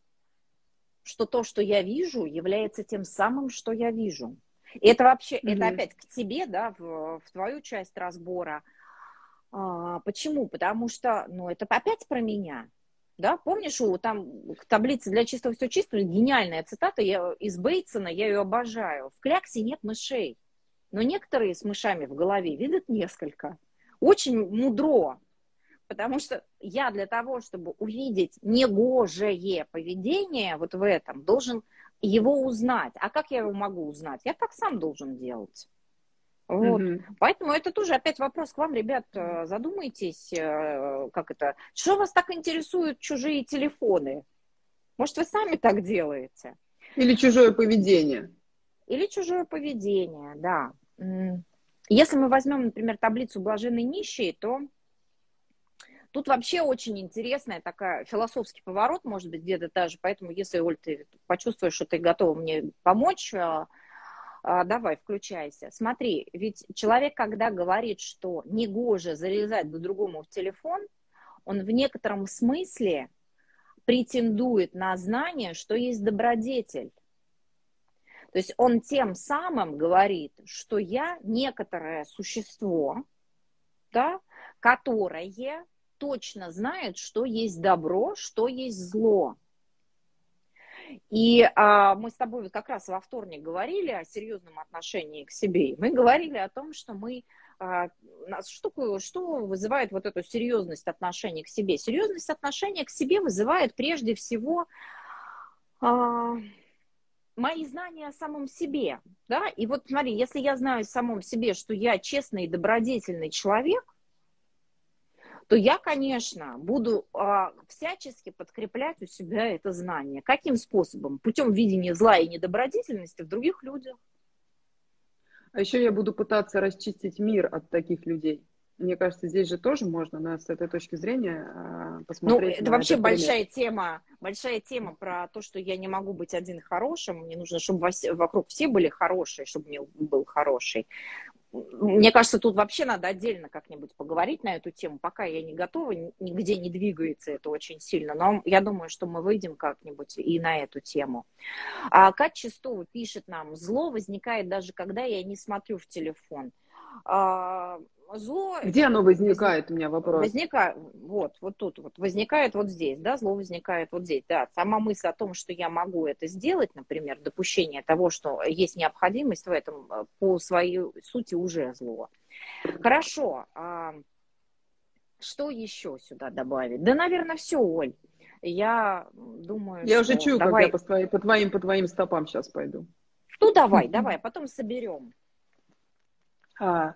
что то, что я вижу, является тем самым, что я вижу. И это вообще, mm-hmm. это опять к тебе, да, в, в твою часть разбора – а, почему? Потому что, ну, это опять про меня. Да, помнишь, у там таблицы для чистого все чисто, гениальная цитата я, из Бейтсона, я ее обожаю. В кляксе нет мышей, но некоторые с мышами в голове видят несколько. Очень мудро, потому что я для того, чтобы увидеть негожее поведение вот в этом, должен его узнать. А как я его могу узнать? Я так сам должен делать. Вот. Угу. Поэтому это тоже опять вопрос к вам, ребят, э, задумайтесь, э, как это, что вас так интересуют чужие телефоны? Может, вы сами так делаете? Или чужое поведение. Или чужое поведение, да. Если мы возьмем, например, таблицу блаженной нищей, то тут вообще очень интересная такая философский поворот, может быть, где-то даже. Поэтому, если, Оль, ты почувствуешь, что ты готова мне помочь, э, а, давай, включайся. Смотри, ведь человек, когда говорит, что негоже залезать к другому в телефон, он в некотором смысле претендует на знание, что есть добродетель. То есть он тем самым говорит, что я некоторое существо, да, которое точно знает, что есть добро, что есть зло. И а, мы с тобой как раз во вторник говорили о серьезном отношении к себе. Мы говорили о том, что мы а, что, что вызывает вот эту серьезность отношения к себе? Серьезность отношения к себе вызывает прежде всего а, мои знания о самом себе. Да? И вот смотри, если я знаю о самом себе, что я честный и добродетельный человек, то я, конечно, буду а, всячески подкреплять у себя это знание. Каким способом? Путем видения зла и недобродетельности в других людях. А еще я буду пытаться расчистить мир от таких людей. Мне кажется, здесь же тоже можно на, с этой точки зрения а, посмотреть. Ну, это вообще большая тема, большая тема про то, что я не могу быть один хорошим. Мне нужно, чтобы вокруг все были хорошие, чтобы мне был хороший мне кажется, тут вообще надо отдельно как-нибудь поговорить на эту тему. Пока я не готова, нигде не двигается это очень сильно. Но я думаю, что мы выйдем как-нибудь и на эту тему. А Катя Чистова пишет нам, зло возникает даже когда я не смотрю в телефон. А, зло... Где оно возникает, у меня вопрос? Возникает, вот, вот тут вот, возникает вот здесь, да, зло возникает вот здесь, да. Сама мысль о том, что я могу это сделать, например, допущение того, что есть необходимость в этом, э, по своей сути уже зло. Хорошо, а что еще сюда добавить? Да, наверное, все, Оль. Я думаю, Я что... уже чую, давай... как я по твоим, по твоим, по твоим стопам сейчас пойду. Ну, давай, давай, потом соберем. А,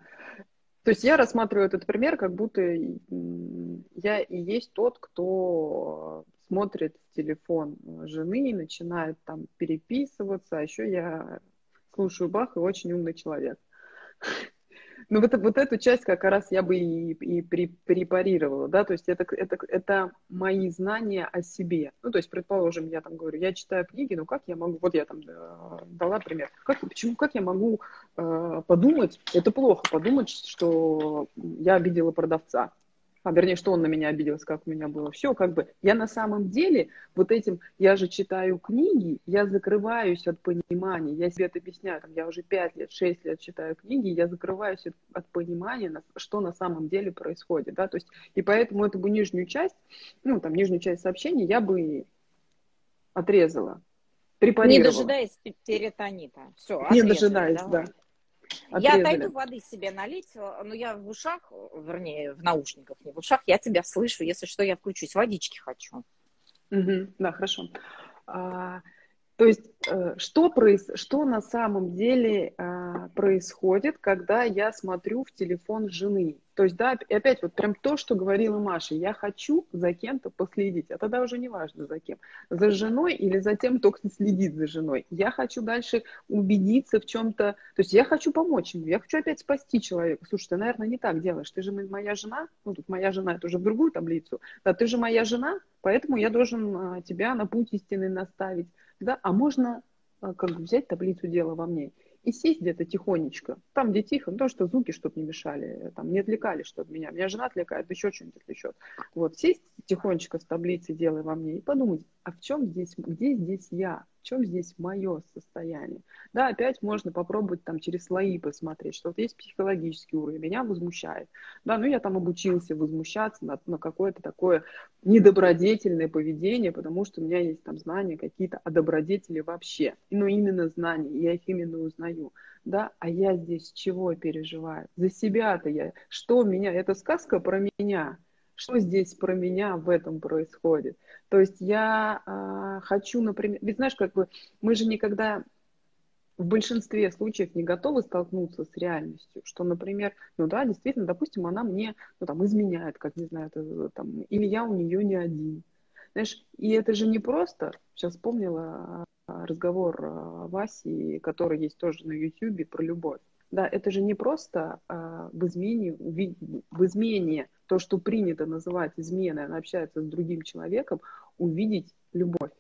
то есть я рассматриваю этот пример, как будто я и есть тот, кто смотрит телефон жены, и начинает там переписываться, а еще я слушаю Бах и очень умный человек. Ну, вот, вот эту часть как раз я бы и, и при, препарировала, да, то есть это, это, это мои знания о себе. Ну, то есть, предположим, я там говорю, я читаю книги, ну, как я могу, вот я там дала пример, как, почему, как я могу э, подумать, это плохо, подумать, что я обидела продавца, а вернее, что он на меня обиделся, как у меня было. Все, как бы, я на самом деле вот этим, я же читаю книги, я закрываюсь от понимания, я себе это объясняю, там, я уже 5 лет, 6 лет читаю книги, я закрываюсь от, от понимания, что на самом деле происходит, да, то есть, и поэтому эту бы нижнюю часть, ну, там, нижнюю часть сообщения я бы отрезала, препарировала. Не дожидаясь перитонита. Все, Не дожидаясь, да. Отрезали. Я отойду воды себе налить, э, но я в ушах, вернее, в наушниках, не в ушах, я тебя слышу. Если что, я включусь. Водички хочу. Угу, да, хорошо. А, то есть, э, что, проис... что на самом деле а, происходит, когда я смотрю в телефон жены? То есть, да, и опять вот прям то, что говорила Маша, я хочу за кем-то последить, а тогда уже не важно за кем, за женой или за тем, кто следит за женой. Я хочу дальше убедиться в чем-то, то есть я хочу помочь ему, я хочу опять спасти человека. Слушай, ты, наверное, не так делаешь, ты же моя жена, ну тут моя жена, это уже в другую таблицу, да, ты же моя жена, поэтому я должен а, тебя на путь истины наставить, да, а можно а, как бы взять таблицу дела во мне и сесть где-то тихонечко, там, где тихо, ну, то, что звуки, чтобы не мешали, там, не отвлекали, чтобы меня. Меня жена отвлекает, еще что-нибудь отвлечет. Вот, сесть тихонечко с таблицей «Делай во мне» и подумать, а в чем здесь, где здесь я? В чем здесь мое состояние? Да, опять можно попробовать там через слои посмотреть, что вот есть психологический уровень, меня возмущает. Да, ну я там обучился возмущаться на, на какое-то такое недобродетельное поведение, потому что у меня есть там знания какие-то о добродетели вообще. Ну именно знания, я их именно узнаю. Да, а я здесь чего переживаю? За себя-то я. Что меня? Это сказка про меня что здесь про меня в этом происходит. То есть я э, хочу, например, ведь знаешь, как бы мы же никогда в большинстве случаев не готовы столкнуться с реальностью, что, например, ну да, действительно, допустим, она мне, ну там, изменяет, как, не знаю, это, там, или я у нее не один. Знаешь, и это же не просто, сейчас вспомнила а, разговор а, Васи, который есть тоже на YouTube про любовь. Да, это же не просто а, в измене, в измене то, что принято называть изменой, она общается с другим человеком, увидеть любовь.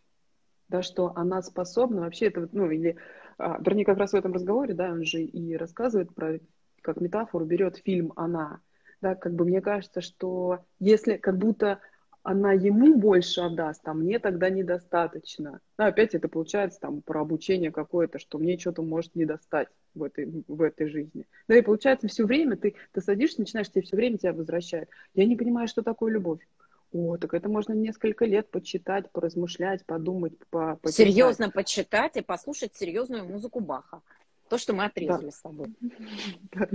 Да, что она способна вообще это, ну, или, а, вернее, как раз в этом разговоре, да, он же и рассказывает про, как метафору берет фильм «Она». Да, как бы мне кажется, что если как будто она ему больше отдаст, а мне тогда недостаточно. Ну, опять это получается там про обучение какое-то, что мне что-то может не достать в этой, в этой жизни. Да, и получается все время ты, ты садишься, начинаешь, тебе все время тебя возвращают. Я не понимаю, что такое любовь. О, так это можно несколько лет почитать, поразмышлять, подумать, по, почитать. Серьезно почитать и послушать серьезную музыку Баха. То, что мы отрезали да. с тобой. Да,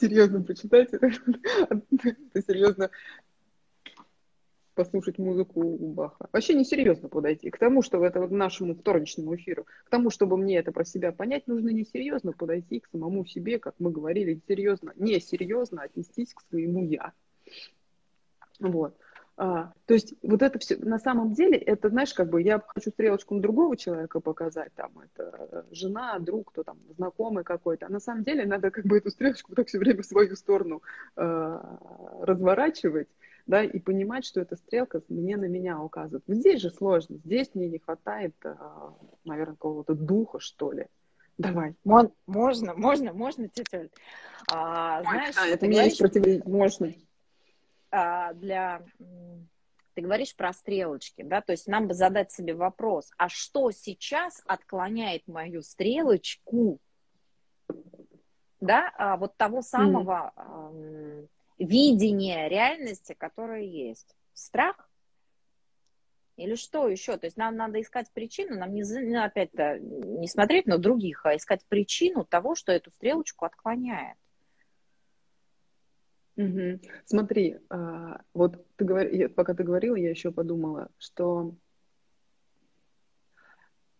серьезно почитать. Ты серьезно послушать музыку у Баха. Вообще несерьезно подойти. К тому, что это нашему вторничному эфиру, к тому, чтобы мне это про себя понять, нужно несерьезно подойти к самому себе, как мы говорили, серьезно, не серьезно отнестись к своему я. Вот. А, то есть вот это все, на самом деле, это, знаешь, как бы я хочу стрелочку на другого человека показать, там, это жена, друг, кто там, знакомый какой-то, а на самом деле надо как бы эту стрелочку так все время в свою сторону э, разворачивать, да, и понимать, что эта стрелка мне на меня указывает. Здесь же сложно, здесь мне не хватает, а, наверное, какого-то духа, что ли. Давай. Можно, можно, можно, тетя. А, знаешь, да, это меня есть противоречие. Можно. А, для ты говоришь про стрелочки, да, то есть нам бы задать себе вопрос, а что сейчас отклоняет мою стрелочку да, а, вот того самого mm-hmm. Видения реальности, которое есть. Страх или что еще? То есть нам надо искать причину, нам не, ну, опять-то не смотреть на других, а искать причину того, что эту стрелочку отклоняет. Угу. Смотри, а, вот ты говор... пока ты говорила, я еще подумала, что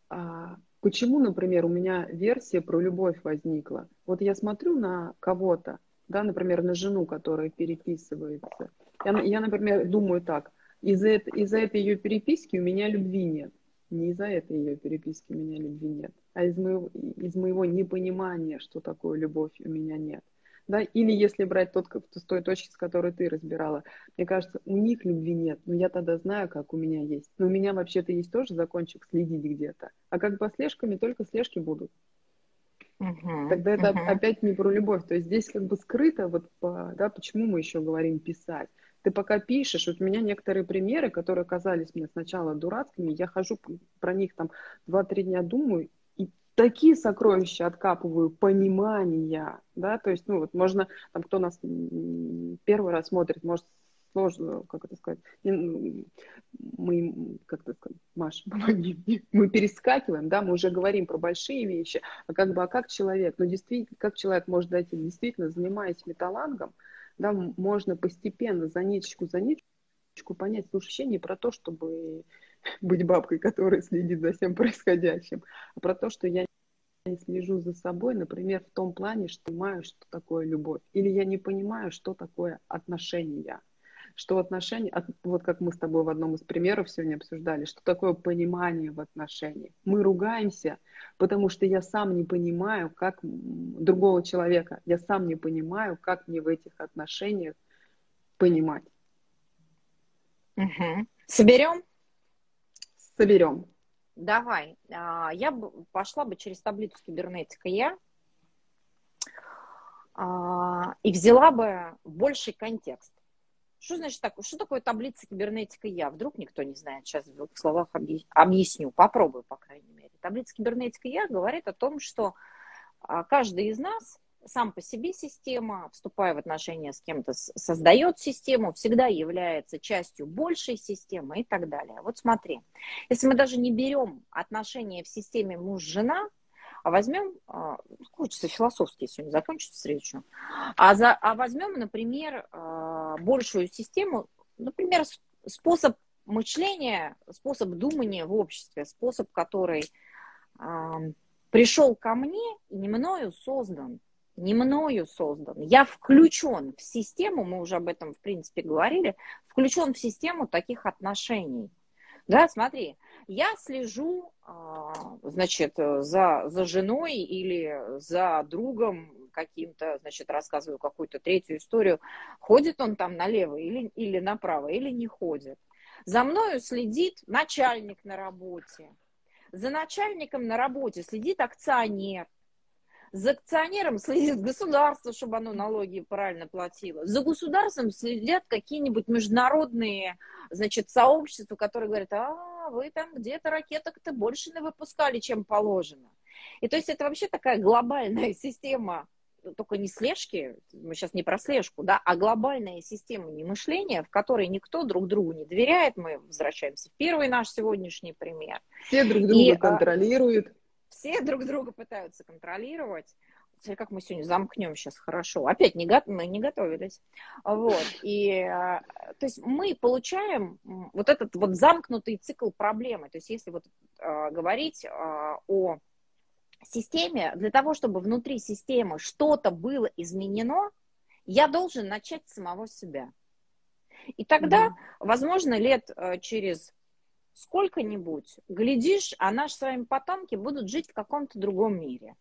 а, почему, например, у меня версия про любовь возникла. Вот я смотрю на кого-то, да, например, на жену, которая переписывается. Я, я например, думаю так – из-за из этой ее переписки у меня любви нет. Не из-за этой ее переписки у меня любви нет, а из моего, из моего непонимания, что такое любовь, у меня нет. Да? Или если брать тот, с той точки, с которой ты разбирала, мне кажется, у них любви нет, но я тогда знаю, как у меня есть. Но у меня вообще-то есть тоже закончик следить где-то. А как бы слежками только слежки будут. Uh-huh, Тогда это uh-huh. опять не про любовь. То есть здесь как бы скрыто, вот да, почему мы еще говорим писать ты пока пишешь, вот у меня некоторые примеры, которые казались мне сначала дурацкими, я хожу про них там 2-3 дня думаю, и такие сокровища откапываю, понимания, да, то есть, ну, вот можно, там, кто нас первый раз смотрит, может, сложно, как это сказать, мы, как это сказать, Маш, помоги мы перескакиваем, да, мы уже говорим про большие вещи, а как бы, а как человек, ну, действительно, как человек может дойти, действительно, занимаясь металлангом, да, можно постепенно за ниточку, за ниточку понять, слушай, не про то, чтобы быть бабкой, которая следит за всем происходящим, а про то, что я не слежу за собой, например, в том плане, что понимаю, что такое любовь, или я не понимаю, что такое отношения что отношения, вот как мы с тобой в одном из примеров сегодня обсуждали, что такое понимание в отношениях. Мы ругаемся, потому что я сам не понимаю, как другого человека, я сам не понимаю, как мне в этих отношениях понимать. Угу. Соберем? Соберем. Давай. А, я пошла бы через таблицу кибернетика я а, и взяла бы больший контекст. Что значит такое? Что такое таблица кибернетика я? Вдруг никто не знает. Сейчас в двух словах объясню. Попробую, по крайней мере. Таблица кибернетика я говорит о том, что а, каждый из нас сам по себе система, вступая в отношения с кем-то, создает систему, всегда является частью большей системы и так далее. Вот смотри, если мы даже не берем отношения в системе муж-жена, а возьмем, а, хочется философски сегодня закончить встречу, а, за, а возьмем, например, а, большую систему, например, способ мышления, способ думания в обществе, способ, который пришел ко мне и не мною создан, не мною создан. Я включен в систему, мы уже об этом, в принципе, говорили, включен в систему таких отношений. Да, смотри, я слежу, а, значит, за, за женой или за другом каким-то, значит, рассказываю какую-то третью историю, ходит он там налево или, или направо, или не ходит. За мною следит начальник на работе. За начальником на работе следит акционер. За акционером следит государство, чтобы оно налоги правильно платило. За государством следят какие-нибудь международные, значит, сообщества, которые говорят, а, вы там где-то ракеток-то больше не выпускали, чем положено. И то есть это вообще такая глобальная система, только не слежки, мы сейчас не про слежку, да, а глобальная система не мышления, в которой никто друг другу не доверяет. Мы возвращаемся в первый наш сегодняшний пример. Все друг друга И, а, контролируют все друг друга пытаются контролировать. Смотри, как мы сегодня замкнем сейчас хорошо. Опять не, мы не готовились. Вот. И, а, то есть мы получаем вот этот вот замкнутый цикл проблемы. То есть если вот э, говорить э, о системе, для того, чтобы внутри системы что-то было изменено, я должен начать с самого себя. И тогда, mm-hmm. возможно, лет через сколько-нибудь, глядишь, а наши с вами потомки будут жить в каком-то другом мире.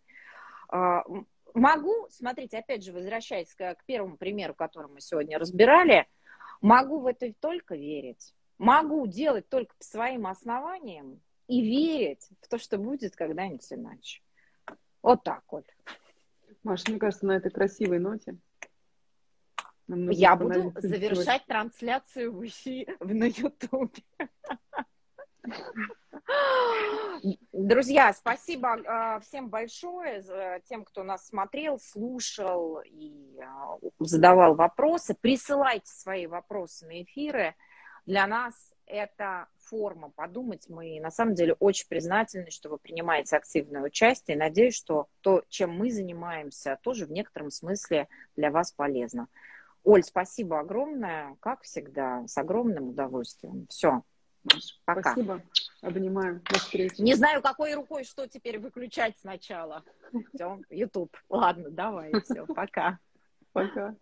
Могу, смотрите, опять же, возвращаясь к, к первому примеру, который мы сегодня разбирали, могу в это только верить. Могу делать только по своим основаниям и верить в то, что будет когда-нибудь иначе. Вот так вот. Маша, мне кажется, на этой красивой ноте я буду завершать трансляцию в, на Ютубе. Друзья, спасибо э, всем большое, тем, кто нас смотрел, слушал и э, задавал вопросы. Присылайте свои вопросы на эфиры. Для нас это форма подумать. Мы на самом деле очень признательны, что вы принимаете активное участие. Надеюсь, что то, чем мы занимаемся, тоже в некотором смысле для вас полезно. Оль, спасибо огромное, как всегда, с огромным удовольствием. Все, пока. Спасибо, обнимаю, до встречи. Не знаю, какой рукой что теперь выключать сначала. Все, YouTube. Ладно, давай, все, пока. Пока.